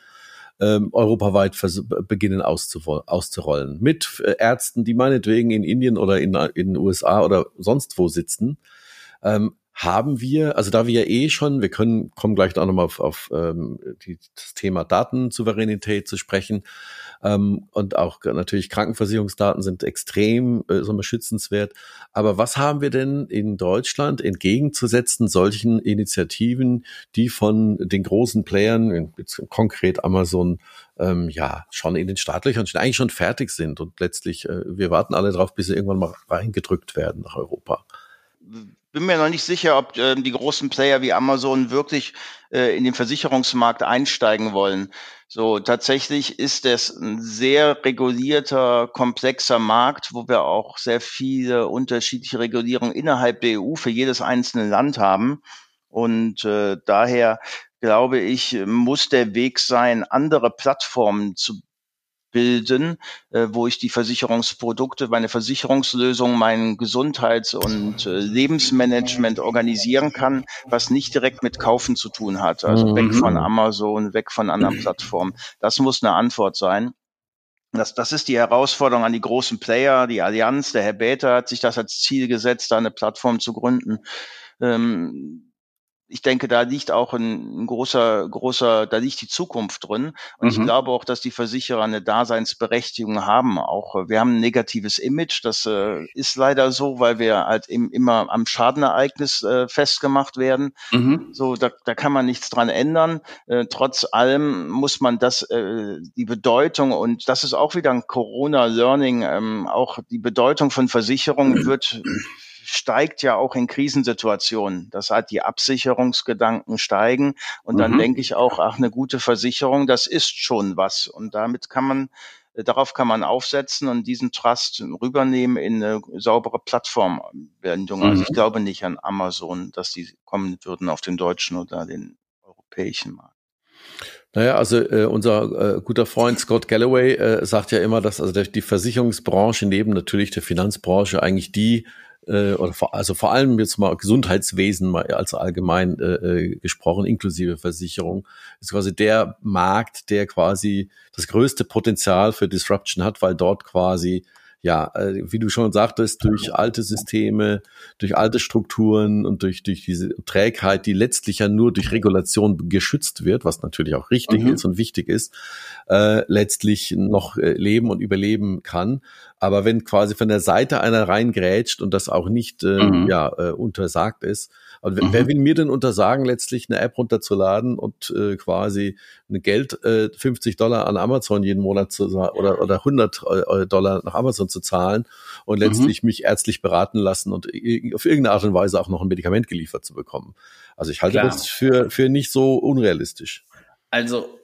ähm, europaweit beginnen auszurollen. Mit äh, Ärzten, die meinetwegen in Indien oder in, in den USA oder sonst wo sitzen ähm, haben wir, also da wir ja eh schon, wir können, kommen gleich auch nochmal auf, auf ähm, die, das Thema Datensouveränität zu sprechen. Ähm, und auch natürlich Krankenversicherungsdaten sind extrem äh, sagen wir, schützenswert. Aber was haben wir denn in Deutschland entgegenzusetzen solchen Initiativen, die von den großen Playern, konkret Amazon, ähm, ja, schon in den Startlöchern schon eigentlich schon fertig sind und letztlich, äh, wir warten alle drauf, bis sie irgendwann mal reingedrückt werden nach Europa bin mir noch nicht sicher, ob äh, die großen Player wie Amazon wirklich äh, in den Versicherungsmarkt einsteigen wollen. So, tatsächlich ist es ein sehr regulierter, komplexer Markt, wo wir auch sehr viele unterschiedliche Regulierungen innerhalb der EU für jedes einzelne Land haben. Und äh, daher glaube ich, muss der Weg sein, andere Plattformen zu bilden, äh, wo ich die Versicherungsprodukte, meine Versicherungslösung, mein Gesundheits- und äh, Lebensmanagement organisieren kann, was nicht direkt mit Kaufen zu tun hat. Also mhm. weg von Amazon, weg von anderen Plattformen. Das muss eine Antwort sein. Das, das ist die Herausforderung an die großen Player, die Allianz. Der Herr Bäter hat sich das als Ziel gesetzt, da eine Plattform zu gründen. Ähm, ich denke, da liegt auch ein, ein, großer, großer, da liegt die Zukunft drin. Und mhm. ich glaube auch, dass die Versicherer eine Daseinsberechtigung haben. Auch äh, wir haben ein negatives Image. Das äh, ist leider so, weil wir halt im, immer am Schadenereignis äh, festgemacht werden. Mhm. So, da, da kann man nichts dran ändern. Äh, trotz allem muss man das, äh, die Bedeutung und das ist auch wieder ein Corona-Learning. Ähm, auch die Bedeutung von Versicherungen *clears throat* wird steigt ja auch in Krisensituationen. Das heißt, die Absicherungsgedanken steigen. Und dann mhm. denke ich auch, ach, eine gute Versicherung, das ist schon was. Und damit kann man, äh, darauf kann man aufsetzen und diesen Trust rübernehmen in eine saubere Plattformanwendung. Mhm. Also ich mhm. glaube nicht an Amazon, dass die kommen würden auf den deutschen oder den europäischen Markt. Naja, also äh, unser äh, guter Freund Scott Galloway äh, sagt ja immer, dass also der, die Versicherungsbranche neben natürlich der Finanzbranche eigentlich die äh, oder vor, also vor allem jetzt mal Gesundheitswesen mal als allgemein äh, äh, gesprochen, inklusive Versicherung, ist quasi der Markt, der quasi das größte Potenzial für Disruption hat, weil dort quasi ja, äh, wie du schon sagtest, durch alte Systeme, durch alte Strukturen und durch, durch diese Trägheit, die letztlich ja nur durch Regulation geschützt wird, was natürlich auch richtig mhm. ist und wichtig ist, äh, letztlich noch äh, leben und überleben kann. Aber wenn quasi von der Seite einer reingrätscht und das auch nicht äh, mhm. ja, äh, untersagt ist, also mhm. wer will mir denn untersagen, letztlich eine App runterzuladen und äh, quasi ein Geld, äh, 50 Dollar an Amazon jeden Monat zu oder, oder 100 äh, Dollar nach Amazon zu zahlen und mhm. letztlich mhm. mich ärztlich beraten lassen und auf irgendeine Art und Weise auch noch ein Medikament geliefert zu bekommen. Also ich halte Klar. das für, für nicht so unrealistisch. Also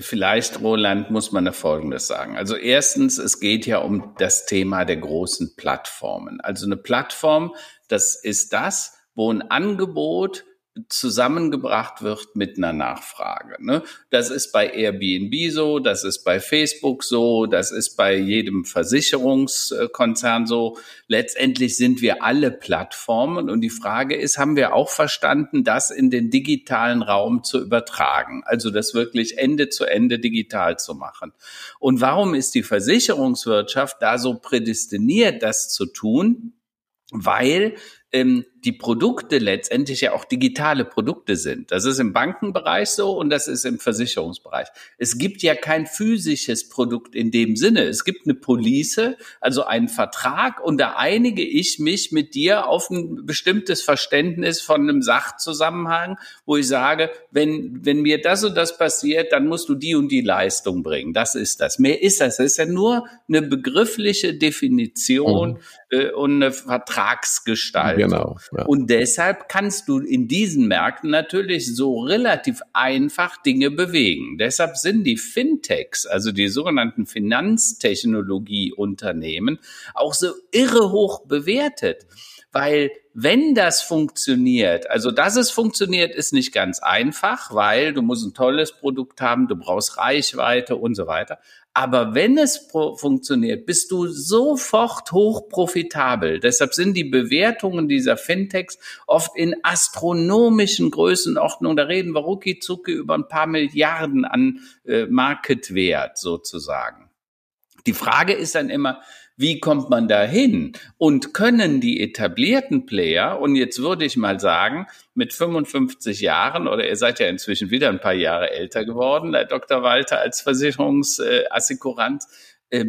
Vielleicht, Roland, muss man da Folgendes sagen. Also erstens, es geht ja um das Thema der großen Plattformen. Also eine Plattform, das ist das, wo ein Angebot zusammengebracht wird mit einer Nachfrage. Ne? Das ist bei Airbnb so, das ist bei Facebook so, das ist bei jedem Versicherungskonzern so. Letztendlich sind wir alle Plattformen und die Frage ist, haben wir auch verstanden, das in den digitalen Raum zu übertragen, also das wirklich Ende zu Ende digital zu machen. Und warum ist die Versicherungswirtschaft da so prädestiniert, das zu tun? Weil ähm, die Produkte letztendlich ja auch digitale Produkte sind. Das ist im Bankenbereich so und das ist im Versicherungsbereich. Es gibt ja kein physisches Produkt in dem Sinne. Es gibt eine Police, also einen Vertrag und da einige ich mich mit dir auf ein bestimmtes Verständnis von einem Sachzusammenhang, wo ich sage, wenn, wenn mir das und das passiert, dann musst du die und die Leistung bringen. Das ist das. Mehr ist das. Das ist ja nur eine begriffliche Definition mhm. äh, und eine Vertragsgestaltung. Genau. Ja. Und deshalb kannst du in diesen Märkten natürlich so relativ einfach Dinge bewegen. Deshalb sind die Fintechs, also die sogenannten Finanztechnologieunternehmen, auch so irre hoch bewertet. Weil wenn das funktioniert, also dass es funktioniert, ist nicht ganz einfach, weil du musst ein tolles Produkt haben, du brauchst Reichweite und so weiter. Aber wenn es funktioniert, bist du sofort hoch profitabel. Deshalb sind die Bewertungen dieser Fintechs oft in astronomischen Größenordnungen. Da reden wir rucki zucki über ein paar Milliarden an äh, Marketwert sozusagen. Die Frage ist dann immer, wie kommt man da hin? Und können die etablierten Player, und jetzt würde ich mal sagen, mit 55 Jahren, oder ihr seid ja inzwischen wieder ein paar Jahre älter geworden, Herr Dr. Walter als Versicherungsassikurant, äh,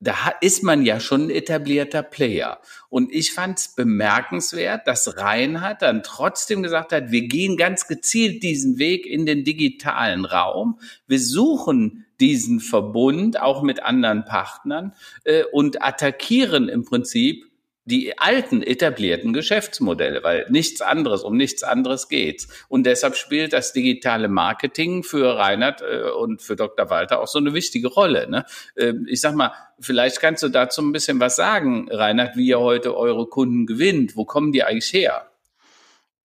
da ist man ja schon ein etablierter Player. Und ich fand es bemerkenswert, dass Reinhard dann trotzdem gesagt hat, wir gehen ganz gezielt diesen Weg in den digitalen Raum. Wir suchen diesen Verbund auch mit anderen Partnern äh, und attackieren im Prinzip die alten etablierten Geschäftsmodelle, weil nichts anderes, um nichts anderes geht. Und deshalb spielt das digitale Marketing für Reinhard äh, und für Dr. Walter auch so eine wichtige Rolle. Ne? Äh, ich sag mal, vielleicht kannst du dazu ein bisschen was sagen, Reinhard, wie ihr heute eure Kunden gewinnt. Wo kommen die eigentlich her?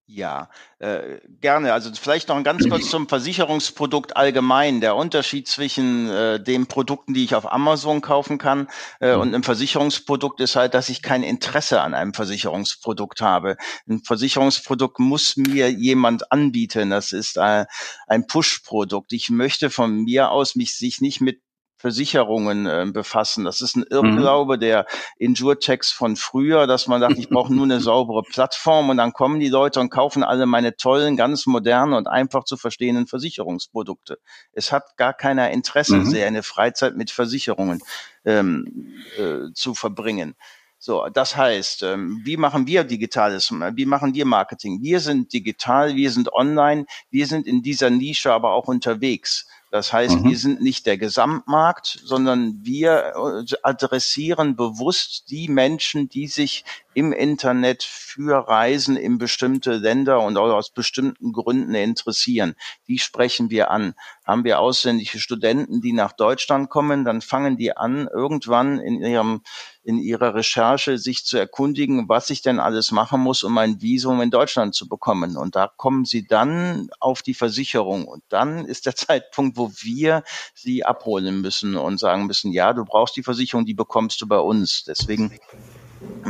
Ja, äh, gerne. Also vielleicht noch ein ganz kurz *clears throat* zum Versicherungsprodukt allgemein. Der Unterschied zwischen äh, den Produkten, die ich auf Amazon kaufen kann äh, mhm. und einem Versicherungsprodukt ist halt, dass ich kein Interesse an einem Versicherungsprodukt habe. Ein Versicherungsprodukt muss mir jemand anbieten. Das ist äh, ein Push-Produkt. Ich möchte von mir aus mich sich nicht mit Versicherungen äh, befassen. Das ist ein Irrglaube mhm. der Insurtechs von früher, dass man sagt, ich brauche nur eine saubere Plattform und dann kommen die Leute und kaufen alle meine tollen, ganz modernen und einfach zu verstehenden Versicherungsprodukte. Es hat gar keiner Interesse, mhm. eine Freizeit mit Versicherungen ähm, äh, zu verbringen. So, das heißt, ähm, wie machen wir digitales, wie machen wir Marketing? Wir sind digital, wir sind online, wir sind in dieser Nische aber auch unterwegs. Das heißt, mhm. wir sind nicht der Gesamtmarkt, sondern wir äh, adressieren bewusst die Menschen, die sich im Internet für Reisen in bestimmte Länder und auch aus bestimmten Gründen interessieren. Die sprechen wir an. Haben wir ausländische Studenten, die nach Deutschland kommen, dann fangen die an, irgendwann in ihrem in ihrer Recherche sich zu erkundigen, was ich denn alles machen muss, um ein Visum in Deutschland zu bekommen. Und da kommen sie dann auf die Versicherung. Und dann ist der *laughs* Zeitpunkt, wo wir sie abholen müssen und sagen müssen, ja, du brauchst die Versicherung, die bekommst du bei uns. Deswegen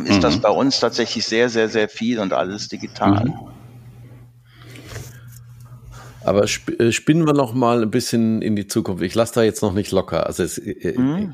ist mhm. das bei uns tatsächlich sehr, sehr, sehr viel und alles digital. Mhm. Aber sp äh, spinnen wir noch mal ein bisschen in die Zukunft. Ich lasse da jetzt noch nicht locker. Also es, äh, mhm.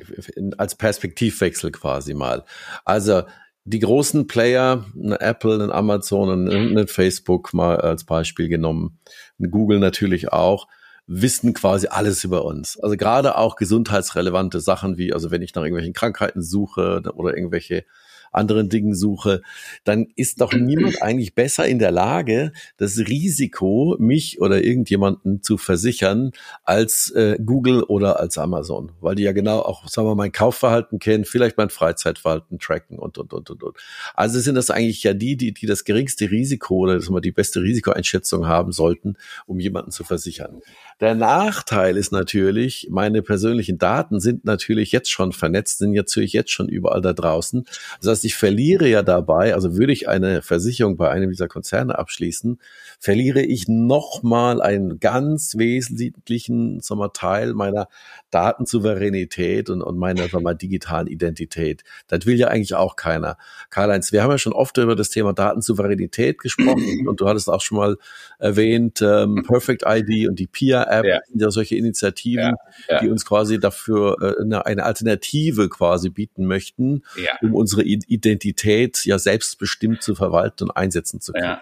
als Perspektivwechsel quasi mal. Also die großen Player, eine Apple, ein Amazon, ein, ein Facebook mal als Beispiel genommen, ein Google natürlich auch, wissen quasi alles über uns. Also gerade auch gesundheitsrelevante Sachen wie, also wenn ich nach irgendwelchen Krankheiten suche oder irgendwelche anderen Dingen suche, dann ist doch niemand *clears throat* eigentlich besser in der Lage, das Risiko, mich oder irgendjemanden zu versichern, als äh, Google oder als Amazon, weil die ja genau auch, sagen wir, mein Kaufverhalten kennen, vielleicht mein Freizeitverhalten tracken und, und, und, und, und. Also sind das eigentlich ja die, die, die das geringste Risiko oder dass wir die beste Risikoeinschätzung haben sollten, um jemanden zu versichern. Der Nachteil ist natürlich, meine persönlichen Daten sind natürlich jetzt schon vernetzt, sind natürlich jetzt schon überall da draußen. Das heißt, ich verliere ja dabei, also würde ich eine Versicherung bei einem dieser Konzerne abschließen, verliere ich nochmal einen ganz wesentlichen Teil meiner Datensouveränität und, und meiner sagen wir, digitalen Identität. Das will ja eigentlich auch keiner. Karl-Heinz, wir haben ja schon oft über das Thema Datensouveränität gesprochen *clears throat* und du hattest auch schon mal erwähnt, ähm, *clears throat* Perfect ID und die PIA-App, ja. ja solche Initiativen, ja, ja. die uns quasi dafür äh, eine, eine Alternative quasi bieten möchten, um unsere Identität ja selbstbestimmt zu verwalten und einsetzen zu können.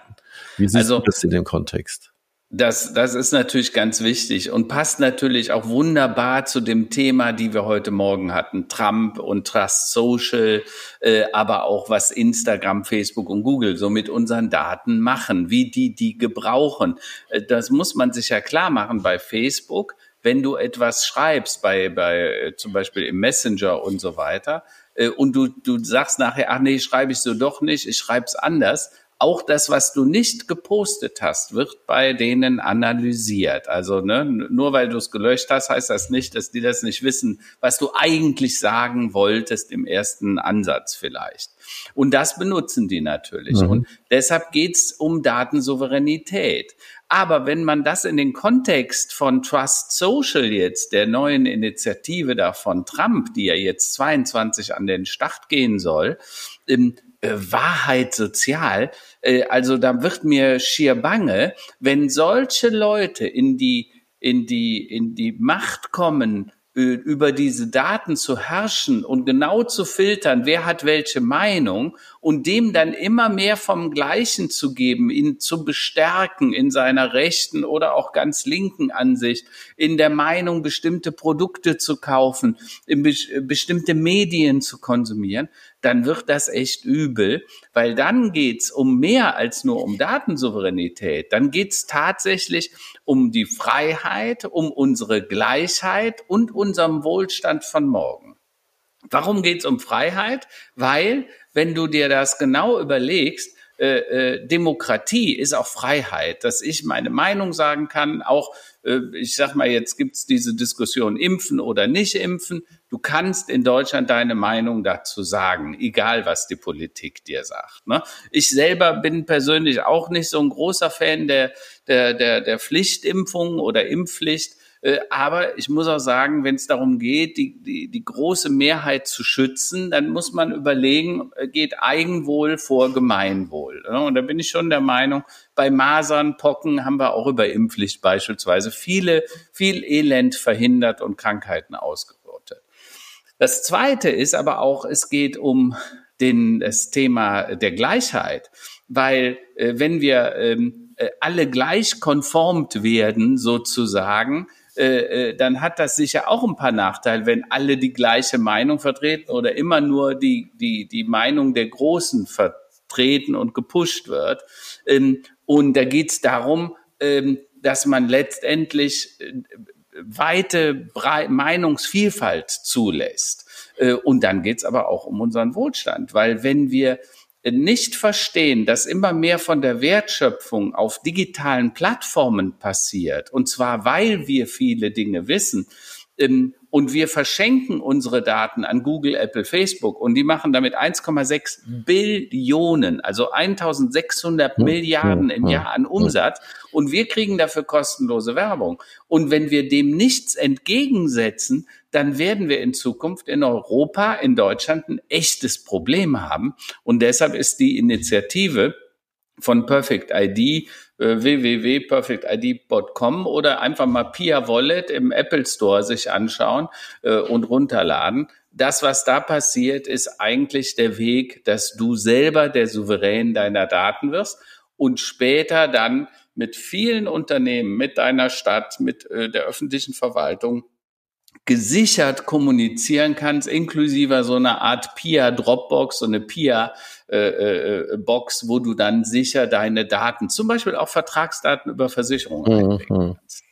Wie siehst also, du das in dem Kontext? Das, das ist natürlich ganz wichtig und passt natürlich auch wunderbar zu dem Thema, die wir heute Morgen hatten, Trump und Trust Social, äh, aber auch was Instagram, Facebook und Google so mit unseren Daten machen, wie die die gebrauchen. Äh, das muss man sich ja klar machen bei Facebook. Wenn du etwas schreibst, bei, bei äh, zum Beispiel im Messenger und so weiter, äh, und du, du sagst nachher, ach nee, schreibe ich so doch nicht, ich schreibe es anders, auch das, was du nicht gepostet hast, wird bei denen analysiert. Also ne, nur weil du es gelöscht hast, heißt das nicht, dass die das nicht wissen, was du eigentlich sagen wolltest im ersten Ansatz vielleicht. Und das benutzen die natürlich. Mhm. Und deshalb geht's um Datensouveränität. Aber wenn man das in den Kontext von Trust Social jetzt, der neuen Initiative da von Trump, die ja jetzt 22 an den Start gehen soll, ähm, äh, Wahrheit sozial. Äh, also da wird mir schier bange, wenn solche Leute in die in die in die Macht kommen, über diese Daten zu herrschen und genau zu filtern, wer hat welche Meinung und dem dann immer mehr vom Gleichen zu geben, ihn zu bestärken in seiner rechten oder auch ganz linken Ansicht, in der Meinung, bestimmte Produkte zu kaufen, be bestimmte Medien zu konsumieren, dann wird das echt übel, weil dann geht's um mehr als nur um Datensouveränität. Dann geht's tatsächlich um die Freiheit, um unsere Gleichheit und unserem Wohlstand von morgen. Warum geht's um Freiheit? Weil, wenn du dir das genau überlegst, äh, äh, Demokratie ist auch Freiheit, dass ich meine Meinung sagen kann, auch ich sag mal, jetzt gibt's diese Diskussion, impfen oder nicht impfen. Du kannst in Deutschland deine Meinung dazu sagen, egal was die Politik dir sagt. Ne? Ich selber bin persönlich auch nicht so ein großer Fan der, der, der, der Pflichtimpfung oder Impfpflicht. Äh, aber ich muss auch sagen, wenn es darum geht, die, die, die große Mehrheit zu schützen, dann muss man überlegen, äh, geht Eigenwohl vor Gemeinwohl. Und da bin ich schon der Meinung, bei Masern, Pocken haben wir auch über Impfpflicht beispielsweise viele, viel Elend verhindert und Krankheiten ausgerottet. Das zweite ist aber auch, es geht um den, das Thema der Gleichheit, weil äh, wenn wir ähm, äh, alle gleich konformt werden sozusagen, äh, äh, dann hat das sicher auch ein paar Nachteile, wenn alle die gleiche Meinung vertreten oder immer nur die, die, die Meinung der Großen vertreten und gepusht wird. Ähm, und da geht es darum, ähm, dass man letztendlich äh, weite Bre Meinungsvielfalt zulässt. Äh, und dann geht es aber auch um unseren Wohlstand, weil wenn wir nicht verstehen, dass immer mehr von der Wertschöpfung auf digitalen Plattformen passiert, und zwar weil wir viele Dinge wissen, ähm, und wir verschenken unsere Daten an Google, Apple, Facebook und die machen damit 1,6 Billionen, also 1600 ja, Milliarden im ja, Jahr an Umsatz und wir kriegen dafür kostenlose Werbung. Und wenn wir dem nichts entgegensetzen, dann werden wir in Zukunft in Europa, in Deutschland ein echtes Problem haben. Und deshalb ist die Initiative von Perfect ID www.perfectid.com oder einfach mal Pia Wallet im Apple Store sich anschauen äh, und runterladen. Das, was da passiert, ist eigentlich der Weg, dass du selber der Souverän deiner Daten wirst und später dann mit vielen Unternehmen, mit deiner Stadt, mit äh, der öffentlichen Verwaltung gesichert kommunizieren kannst, inklusive so einer Art PIA Dropbox, so eine PIA äh, äh, Box, wo du dann sicher deine Daten, zum Beispiel auch Vertragsdaten über Versicherungen mhm. einlegen kannst.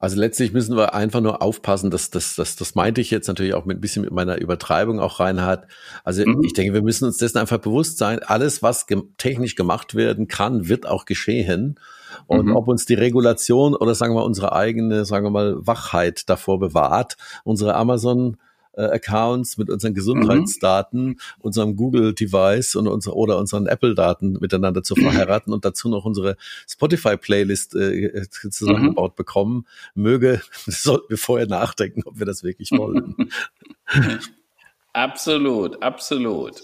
Also letztlich müssen wir einfach nur aufpassen, dass das, das, das meinte ich jetzt natürlich auch mit ein bisschen mit meiner Übertreibung auch reinhard. Also mhm. ich denke, wir müssen uns dessen einfach bewusst sein, alles, was ge technisch gemacht werden kann, wird auch geschehen. Und mhm. ob uns die Regulation oder sagen wir unsere eigene, sagen wir mal, Wachheit davor bewahrt, unsere Amazon äh, Accounts mit unseren Gesundheitsdaten, mhm. unserem Google-Device und unser, oder unseren Apple-Daten miteinander zu verheiraten und dazu noch unsere Spotify-Playlist äh, zusammengebaut mhm. bekommen, möge, *laughs* sollten wir vorher nachdenken, ob wir das wirklich wollen. *laughs* absolut, absolut.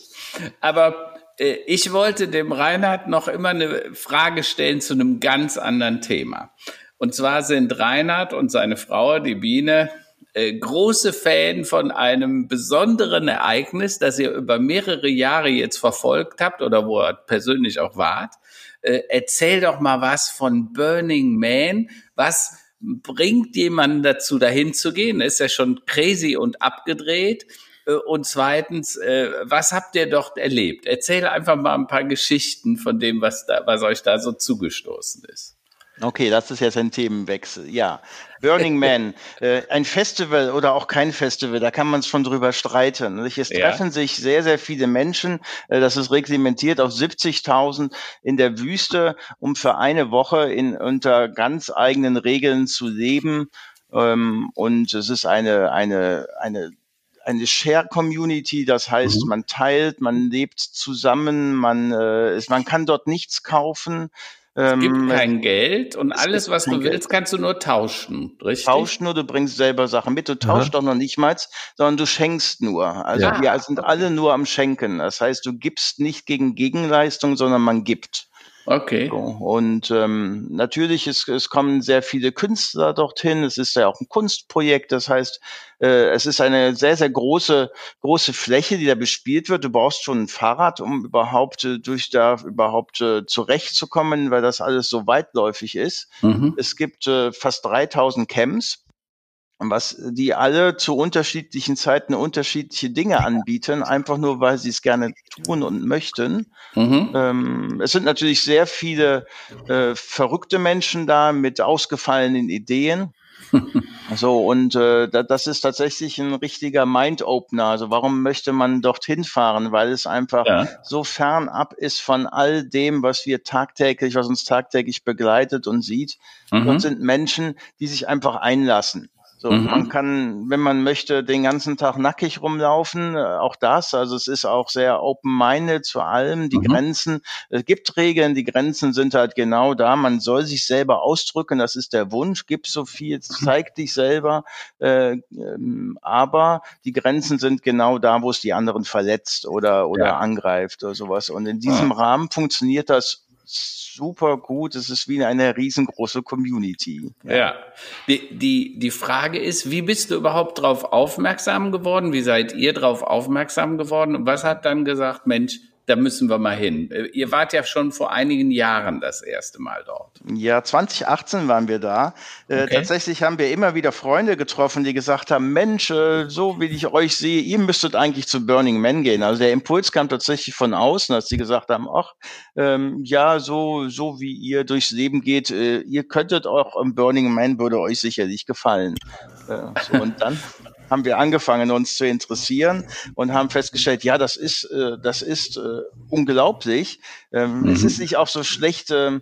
Aber äh, ich wollte dem Reinhard noch immer eine Frage stellen zu einem ganz anderen Thema. Und zwar sind Reinhard und seine Frau, die Biene, äh, große Fan von einem besonderen Ereignis, das ihr über mehrere Jahre jetzt verfolgt habt oder wo ihr persönlich auch wart. Äh, erzähl doch mal was von Burning Man. Was bringt jemanden dazu, dahin zu gehen? Ist ja schon crazy und abgedreht. Äh, und zweitens, äh, was habt ihr dort erlebt? Erzähl einfach mal ein paar Geschichten von dem, was da, was euch da so zugestoßen ist. Okay, das ist jetzt ein Themenwechsel. Ja, Burning Man, *laughs* äh, ein Festival oder auch kein Festival, da kann man es schon drüber streiten. Es treffen ja. sich sehr, sehr viele Menschen. Äh, das ist reglementiert auf 70.000 in der Wüste, um für eine Woche in, unter ganz eigenen Regeln zu leben. Ähm, und es ist eine, eine, eine eine Share Community, das heißt, mhm. man teilt, man lebt zusammen, man, äh, man kann dort nichts kaufen. Es gibt ähm, kein Geld und alles, was du willst, kannst du nur tauschen, richtig? Tauschen nur, du bringst selber Sachen mit. Du tauschst Aha. doch noch nicht mal, sondern du schenkst nur. Also ja. wir sind alle nur am Schenken. Das heißt, du gibst nicht gegen Gegenleistung, sondern man gibt. Okay. Und ähm, natürlich, es, es kommen sehr viele Künstler dorthin. Es ist ja auch ein Kunstprojekt. Das heißt, äh, es ist eine sehr, sehr große, große Fläche, die da bespielt wird. Du brauchst schon ein Fahrrad, um überhaupt äh, durch da überhaupt äh, zurechtzukommen, weil das alles so weitläufig ist. Mhm. Es gibt äh, fast 3000 Camps was die alle zu unterschiedlichen Zeiten unterschiedliche Dinge anbieten, einfach nur weil sie es gerne tun und möchten. Mhm. Ähm, es sind natürlich sehr viele äh, verrückte Menschen da mit ausgefallenen Ideen. *laughs* so, und äh, das ist tatsächlich ein richtiger Mind-Opener. Also warum möchte man dorthin fahren? Weil es einfach ja. so fernab ist von all dem, was wir tagtäglich, was uns tagtäglich begleitet und sieht. Mhm. Dort sind Menschen, die sich einfach einlassen. So, mhm. man kann, wenn man möchte, den ganzen Tag nackig rumlaufen, äh, auch das. Also es ist auch sehr open-minded zu allem. Die mhm. Grenzen, es gibt Regeln, die Grenzen sind halt genau da. Man soll sich selber ausdrücken, das ist der Wunsch. Gib so viel, zeig dich selber. Äh, ähm, aber die Grenzen sind genau da, wo es die anderen verletzt oder, oder ja. angreift oder sowas. Und in diesem ja. Rahmen funktioniert das super gut. Es ist wie eine riesengroße Community. Ja. ja. Die, die, die Frage ist, wie bist du überhaupt darauf aufmerksam geworden? Wie seid ihr darauf aufmerksam geworden? Und was hat dann gesagt, Mensch, da müssen wir mal hin. Äh, ihr wart ja schon vor einigen Jahren das erste Mal dort. Ja, 2018 waren wir da. Äh, okay. tatsächlich haben wir immer wieder Freunde getroffen, die gesagt haben, Mensch, äh, so wie ich euch sehe, ihr müsstet eigentlich zu Burning Man gehen. Also der Impuls kam tatsächlich von außen, dass sie gesagt haben, ach, ähm, ja, so, so wie ihr durchs Leben geht, äh, ihr könntet auch im Burning Man würde euch sicherlich gefallen. Äh, so, und dann *laughs* haben wir angefangen, uns zu interessieren und haben festgestellt, ja, das ist, äh, das ist äh, unglaublich. Ähm, mhm. Es ist nicht auch so schlecht, äh,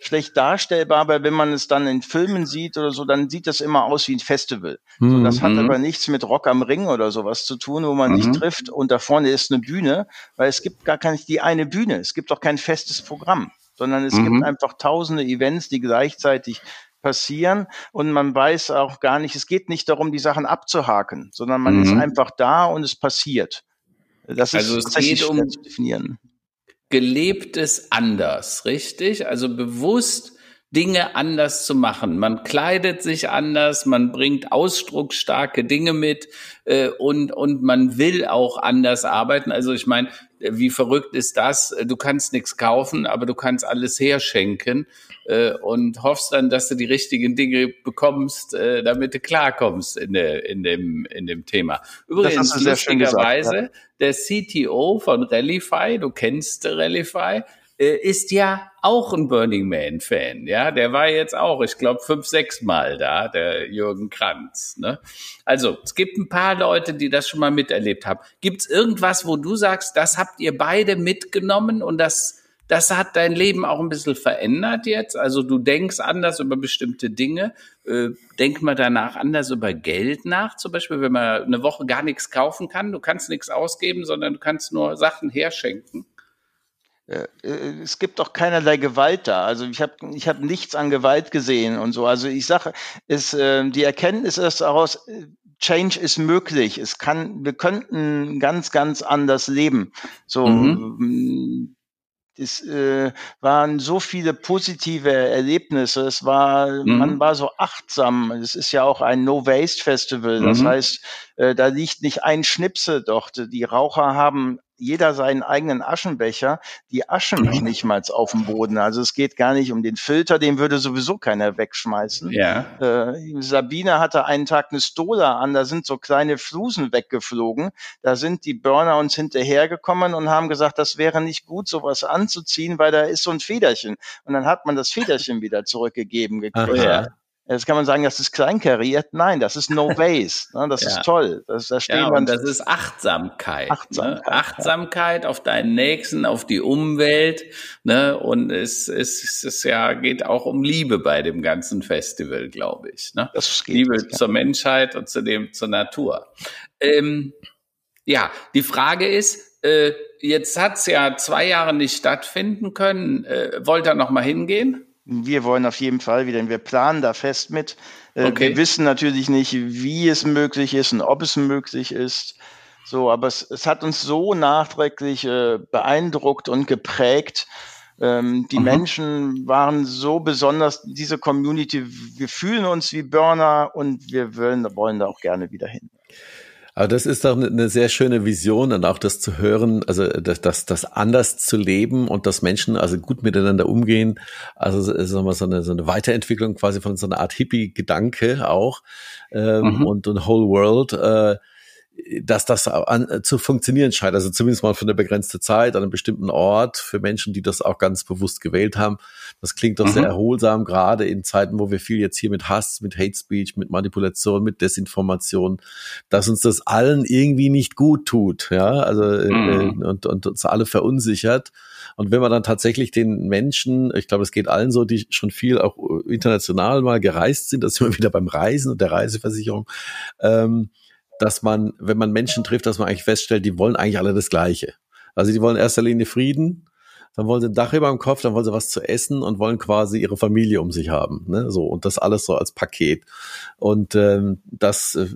schlecht darstellbar, aber wenn man es dann in Filmen sieht oder so, dann sieht das immer aus wie ein Festival. Mhm. So, das hat mhm. aber nichts mit Rock am Ring oder sowas zu tun, wo man mhm. sich trifft und da vorne ist eine Bühne, weil es gibt gar nicht die eine Bühne. Es gibt auch kein festes Programm sondern es mhm. gibt einfach tausende Events, die gleichzeitig passieren und man weiß auch gar nicht, es geht nicht darum, die Sachen abzuhaken, sondern man mhm. ist einfach da und es passiert. Das ist also es geht um, zu definieren. gelebtes anders, richtig? Also bewusst Dinge anders zu machen. Man kleidet sich anders, man bringt ausdrucksstarke Dinge mit äh, und, und man will auch anders arbeiten. Also ich meine, wie verrückt ist das? Du kannst nichts kaufen, aber du kannst alles herschenken äh, und hoffst dann, dass du die richtigen Dinge bekommst, äh, damit du klarkommst in, der, in, dem, in dem Thema. Übrigens, lustigerweise, ja. der CTO von Rallify, du kennst Rallify, äh, ist ja auch ein Burning Man Fan, ja, der war jetzt auch, ich glaube, fünf, sechs Mal da, der Jürgen Kranz. Ne? Also es gibt ein paar Leute, die das schon mal miterlebt haben. Gibt es irgendwas, wo du sagst, das habt ihr beide mitgenommen und das das hat dein Leben auch ein bisschen verändert jetzt. Also du denkst anders über bestimmte Dinge. Äh, denk mal danach anders über Geld nach. Zum Beispiel, wenn man eine Woche gar nichts kaufen kann. Du kannst nichts ausgeben, sondern du kannst nur Sachen herschenken. Äh, äh, es gibt doch keinerlei Gewalt da. Also ich habe ich hab nichts an Gewalt gesehen und so. Also ich sage, äh, die Erkenntnis ist daraus, Change ist möglich. Es kann, wir könnten ganz, ganz anders leben. So, mhm. Es äh, waren so viele positive Erlebnisse. Es war, mhm. man war so achtsam. Es ist ja auch ein No Waste Festival. Das mhm. heißt, äh, da liegt nicht ein Schnipsel dort. Die Raucher haben jeder seinen eigenen Aschenbecher, die aschen mhm. nicht mal auf dem Boden. Also es geht gar nicht um den Filter, den würde sowieso keiner wegschmeißen. Ja. Äh, Sabine hatte einen Tag eine Stola an, da sind so kleine Flusen weggeflogen. Da sind die Burner uns hinterhergekommen und haben gesagt, das wäre nicht gut, sowas anzuziehen, weil da ist so ein Federchen. Und dann hat man das Federchen wieder zurückgegeben gekriegt. Ja. Jetzt kann man sagen, das ist kleinkariert. Nein, das ist No *laughs* Waste. Ne? Das ja. ist toll. Das, da stehen ja, und das ist Achtsamkeit. Achtsamkeit, ne? Achtsamkeit auf deinen Nächsten, auf die Umwelt. Ne? Und es, es, es ja geht auch um Liebe bei dem ganzen Festival, glaube ich. Ne? Das geht, Liebe das zur Menschheit und zu dem zur Natur. Ähm, ja, die Frage ist, äh, jetzt hat's ja zwei Jahre nicht stattfinden können. Äh, wollt ihr noch mal hingehen? Wir wollen auf jeden Fall wieder, wir planen da fest mit. Äh, okay. Wir wissen natürlich nicht, wie es möglich ist und ob es möglich ist. So, aber es, es hat uns so nachträglich äh, beeindruckt und geprägt. Ähm, die mhm. Menschen waren so besonders, diese Community, wir fühlen uns wie Burner und wir wollen, wollen da auch gerne wieder hin. Aber das ist doch eine sehr schöne Vision und auch das zu hören, also das, das, das anders zu leben und dass Menschen also gut miteinander umgehen. Also sagen wir so eine, so eine Weiterentwicklung quasi von so einer Art Hippie-Gedanke auch ähm, mhm. und, und Whole World. Äh, dass das an, äh, zu funktionieren scheint. Also zumindest mal für eine begrenzte Zeit an einem bestimmten Ort für Menschen, die das auch ganz bewusst gewählt haben. Das klingt doch mhm. sehr erholsam, gerade in Zeiten, wo wir viel jetzt hier mit Hass, mit Hate Speech, mit Manipulation, mit Desinformation, dass uns das allen irgendwie nicht gut tut, ja, also äh, mhm. äh, und, und uns alle verunsichert. Und wenn man dann tatsächlich den Menschen, ich glaube, es geht allen so, die schon viel auch international mal gereist sind, *laughs* das sind wir wieder beim Reisen und der Reiseversicherung, ähm, dass man, wenn man Menschen trifft, dass man eigentlich feststellt, die wollen eigentlich alle das Gleiche. Also die wollen in erster Linie Frieden, dann wollen sie ein Dach über dem Kopf, dann wollen sie was zu essen und wollen quasi ihre Familie um sich haben. Ne? So und das alles so als Paket. Und ähm, das äh,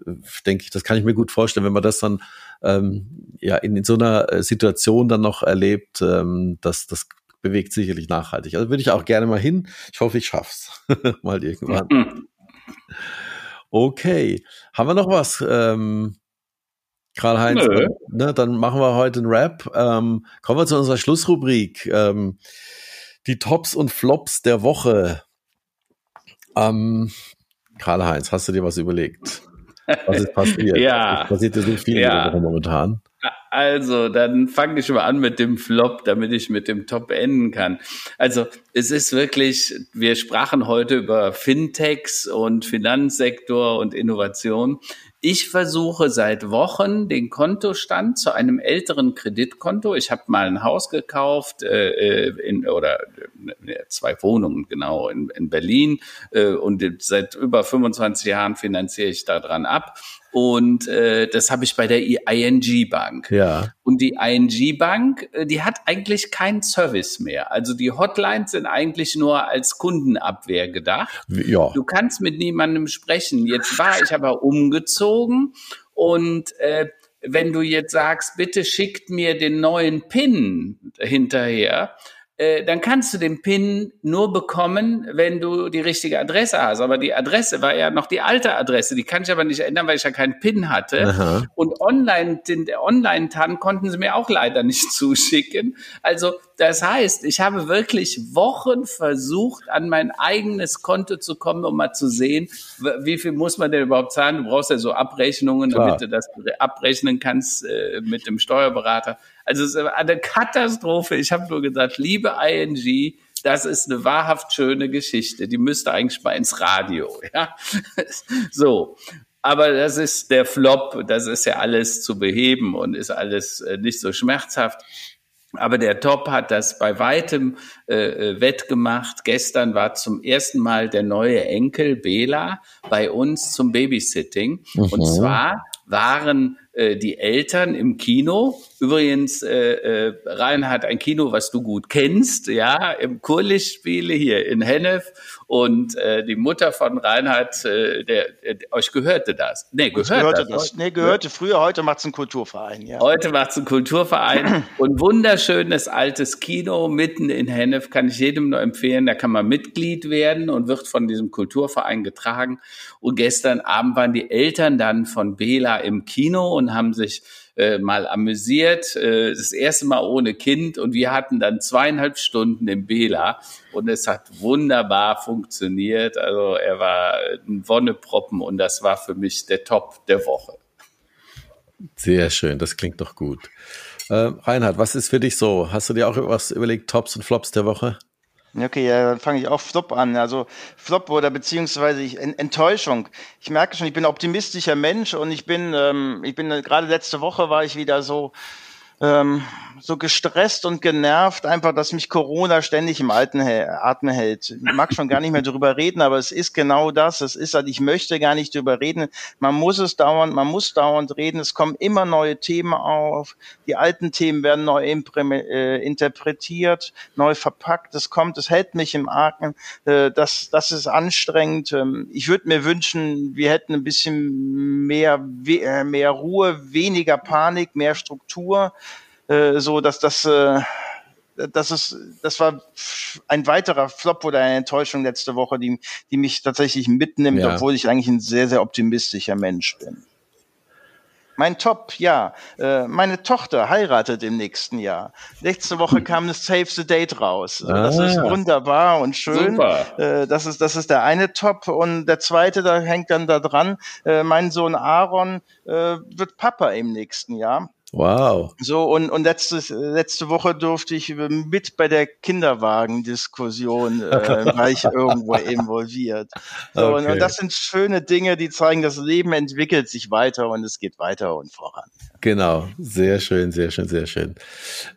denke ich, das kann ich mir gut vorstellen, wenn man das dann ähm, ja in, in so einer äh, Situation dann noch erlebt, ähm, dass das bewegt sicherlich nachhaltig. Also würde ich auch gerne mal hin. Ich hoffe, ich schaff's *laughs* mal irgendwann. Mhm. Okay. Haben wir noch was? Ähm, Karl-Heinz, ne, dann machen wir heute einen Rap. Ähm, kommen wir zu unserer Schlussrubrik. Ähm, die Tops und Flops der Woche. Ähm, Karl-Heinz, hast du dir was überlegt? Was ist passiert? *laughs* ja. Es passiert ja so viel ja. momentan. Also, dann fange ich mal an mit dem Flop, damit ich mit dem Top enden kann. Also, es ist wirklich, wir sprachen heute über Fintechs und Finanzsektor und Innovation. Ich versuche seit Wochen den Kontostand zu einem älteren Kreditkonto. Ich habe mal ein Haus gekauft äh, äh in, oder äh, zwei Wohnungen genau in, in Berlin äh, und seit über 25 Jahren finanziere ich daran ab und äh, das habe ich bei der ING Bank. Ja. Und die ING Bank, äh, die hat eigentlich keinen Service mehr. Also die Hotlines sind eigentlich nur als Kundenabwehr gedacht. Ja. Du kannst mit niemandem sprechen. Jetzt war ich aber umgezogen und äh, wenn du jetzt sagst, bitte schickt mir den neuen PIN hinterher, äh, dann kannst du den PIN nur bekommen, wenn du die richtige Adresse hast. Aber die Adresse war ja noch die alte Adresse. Die kann ich aber nicht ändern, weil ich ja keinen PIN hatte. Aha. Und online, den Online-TAN konnten sie mir auch leider nicht *laughs* zuschicken. Also das heißt, ich habe wirklich Wochen versucht, an mein eigenes Konto zu kommen, um mal zu sehen, wie viel muss man denn überhaupt zahlen. Du brauchst ja so Abrechnungen, Klar. damit du das abrechnen kannst äh, mit dem Steuerberater. Also es ist eine Katastrophe. Ich habe nur gesagt, liebe ING, das ist eine wahrhaft schöne Geschichte. Die müsste eigentlich mal ins Radio. *laughs* Ja? So. Aber das ist der Flop, das ist ja alles zu beheben und ist alles äh, nicht so schmerzhaft. Aber der Top hat das bei weitem äh, äh wettgemacht. Gestern war zum ersten Mal der neue Enkel Bela bei uns zum Babysitting. Mhm. Und zwar waren äh, die Eltern im Kino Übrigens, äh, äh, Reinhard, ein Kino, was du gut kennst, ja, im Kurlichtspiele hier in Hennef und äh, die Mutter von Reinhard, äh, der, der, euch gehörte das? Nee, gehört gehörte das. das. Nee, gehörte früher, heute macht's ein Kulturverein, ja. Heute macht's ein Kulturverein *clears throat* und wunderschönes altes Kino mitten in Hennef, kann ich jedem nur empfehlen, da kann man Mitglied werden und wird von diesem Kulturverein getragen. Und gestern Abend waren die Eltern dann von Bela im Kino und haben sich äh, mal amüsiert, äh, das erste Mal ohne Kind und wir hatten dann zweieinhalb Stunden im Bela und es hat wunderbar funktioniert. Also er war ein Wonneproppen und das war für mich der Top der Woche. Sehr schön, das klingt doch gut. Äh, Reinhard, was ist für dich so? Hast du dir auch was überlegt, Tops und Flops der Woche? Okay, ja, dann fange ich auch Flop an. Also Flop oder beziehungsweise ich, Enttäuschung. Ich merke schon, ich bin optimistischer Mensch und ich bin, ähm, ich bin gerade letzte Woche war ich wieder so ähm, so gestresst und genervt, einfach, dass mich Corona ständig im alten Atem hält. Ich mag schon gar nicht mehr drüber reden, aber es ist genau das. Es ist halt, ich möchte gar nicht drüber reden. Man muss es dauernd, man muss dauernd reden. Es kommen immer neue Themen auf. Die alten Themen werden neu äh, interpretiert, neu verpackt. Es kommt, es hält mich im Atem. Äh, das, das ist anstrengend. Ähm, ich würde mir wünschen, wir hätten ein bisschen mehr, äh, mehr Ruhe, weniger Panik, mehr Struktur. Äh, so, dass das, äh, das ist, das war ein weiterer Flop oder eine Enttäuschung letzte Woche, die, die mich tatsächlich mitnimmt, ja. obwohl ich eigentlich ein sehr, sehr optimistischer Mensch bin. Mein Top, ja. Äh, meine Tochter heiratet im nächsten Jahr. Letzte Woche kam das Save the Date raus. Ah. Das ist wunderbar und schön. Super. Äh, das ist, das ist der eine Top. Und der zweite, da hängt dann da dran. Äh, mein Sohn Aaron wird Papa im nächsten Jahr. Wow. So, und, und letztes, letzte Woche durfte ich mit bei der Kinderwagendiskussion, äh, *laughs* war ich irgendwo involviert. So, okay. und, und das sind schöne Dinge, die zeigen, das Leben entwickelt sich weiter und es geht weiter und voran. Genau, sehr schön, sehr schön, sehr schön.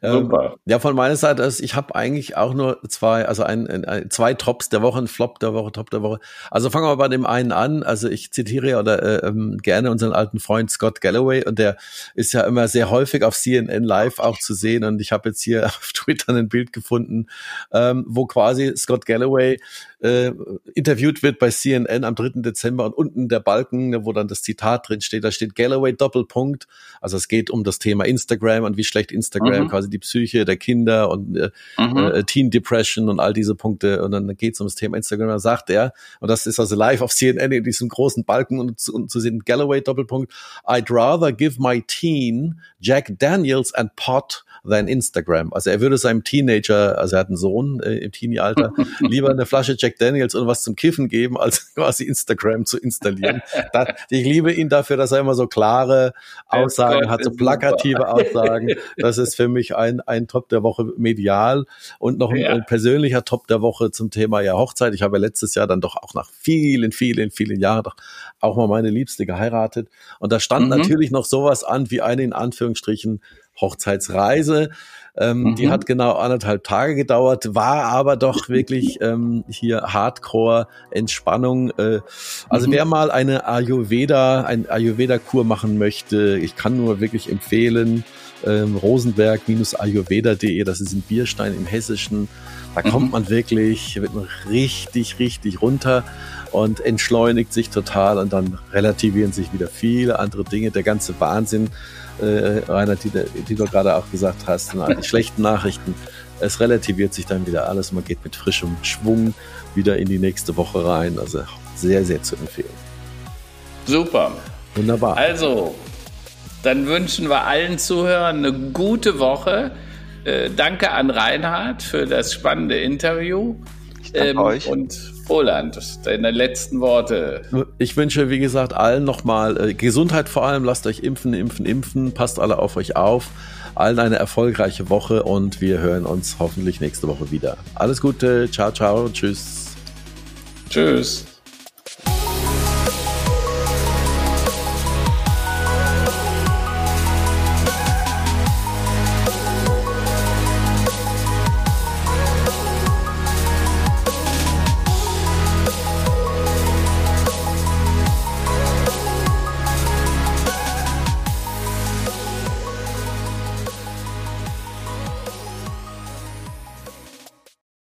Ähm, Super. ja, von meiner Seite aus, ich habe eigentlich auch nur zwei, also ein, ein, zwei Tops der Woche, ein Flop der Woche, Top der Woche. Also fangen wir bei dem einen an. Also ich zitiere oder äh, ähm, gerne unseren alten Freund Scott Galloway und der ist ja immer sehr häufig auf CNN Live auch zu sehen. Und ich habe jetzt hier *laughs* auf Twitter ein Bild gefunden, ähm, wo quasi Scott Galloway äh, interviewt wird bei CNN am 3. Dezember und unten der Balken, wo dann das Zitat drin steht, da steht Galloway Doppelpunkt. Also es geht um das Thema Instagram und wie schlecht Instagram mhm. quasi die Psyche der Kinder und äh, mhm. äh, Teen Depression und all diese Punkte und dann geht es um das Thema Instagram. Da sagt er, und das ist also live auf CNN in diesem großen Balken und, und zu sehen, Galloway Doppelpunkt, I'd rather give my teen Jack Daniels and pot than Instagram. Also er würde seinem Teenager, also er hat einen Sohn äh, im Teenie-Alter, *laughs* lieber eine Flasche Jack Daniels und was zum Kiffen geben, als *laughs* quasi Instagram zu installieren. da, ich liebe ihn dafür, dass er immer so klare Aussagen hat, so plakative *laughs* Aussagen. Das ist für mich ein, ein Top der Woche medial und noch ein, ja. ein persönlicher Top der Woche zum Thema ja Hochzeit. Ich habe ja letztes Jahr dann doch auch nach vielen, vielen, vielen Jahren doch auch mal meine Liebste geheiratet. Und da stand mhm. natürlich noch sowas an wie eine in Anführungsstrichen Hochzeitsreise. Ähm, mhm. Die hat genau anderthalb Tage gedauert, war aber doch *laughs* wirklich ähm, hier Hardcore Entspannung. Äh, also mhm. wer mal eine Ayurveda, ein Ayurveda-Kur machen möchte, ich kann nur wirklich empfehlen, ähm, rosenberg-ayurveda.de, das ist in Bierstein im Hessischen. Da kommt mhm. man wirklich, wird man richtig, richtig runter. Und entschleunigt sich total und dann relativieren sich wieder viele andere Dinge. Der ganze Wahnsinn, äh, Rainer, die, die du gerade auch gesagt hast, die *laughs* schlechten Nachrichten, es relativiert sich dann wieder alles. Man geht mit frischem Schwung wieder in die nächste Woche rein. Also sehr, sehr zu empfehlen. Super. Wunderbar. Also, dann wünschen wir allen Zuhörern eine gute Woche. Äh, danke an Reinhard für das spannende Interview. Ich danke ähm, euch. Und Roland, deine letzten Worte. Ich wünsche, wie gesagt, allen nochmal äh, Gesundheit vor allem. Lasst euch impfen, impfen, impfen. Passt alle auf euch auf. Allen eine erfolgreiche Woche und wir hören uns hoffentlich nächste Woche wieder. Alles Gute. Ciao, ciao. Tschüss. Tschüss.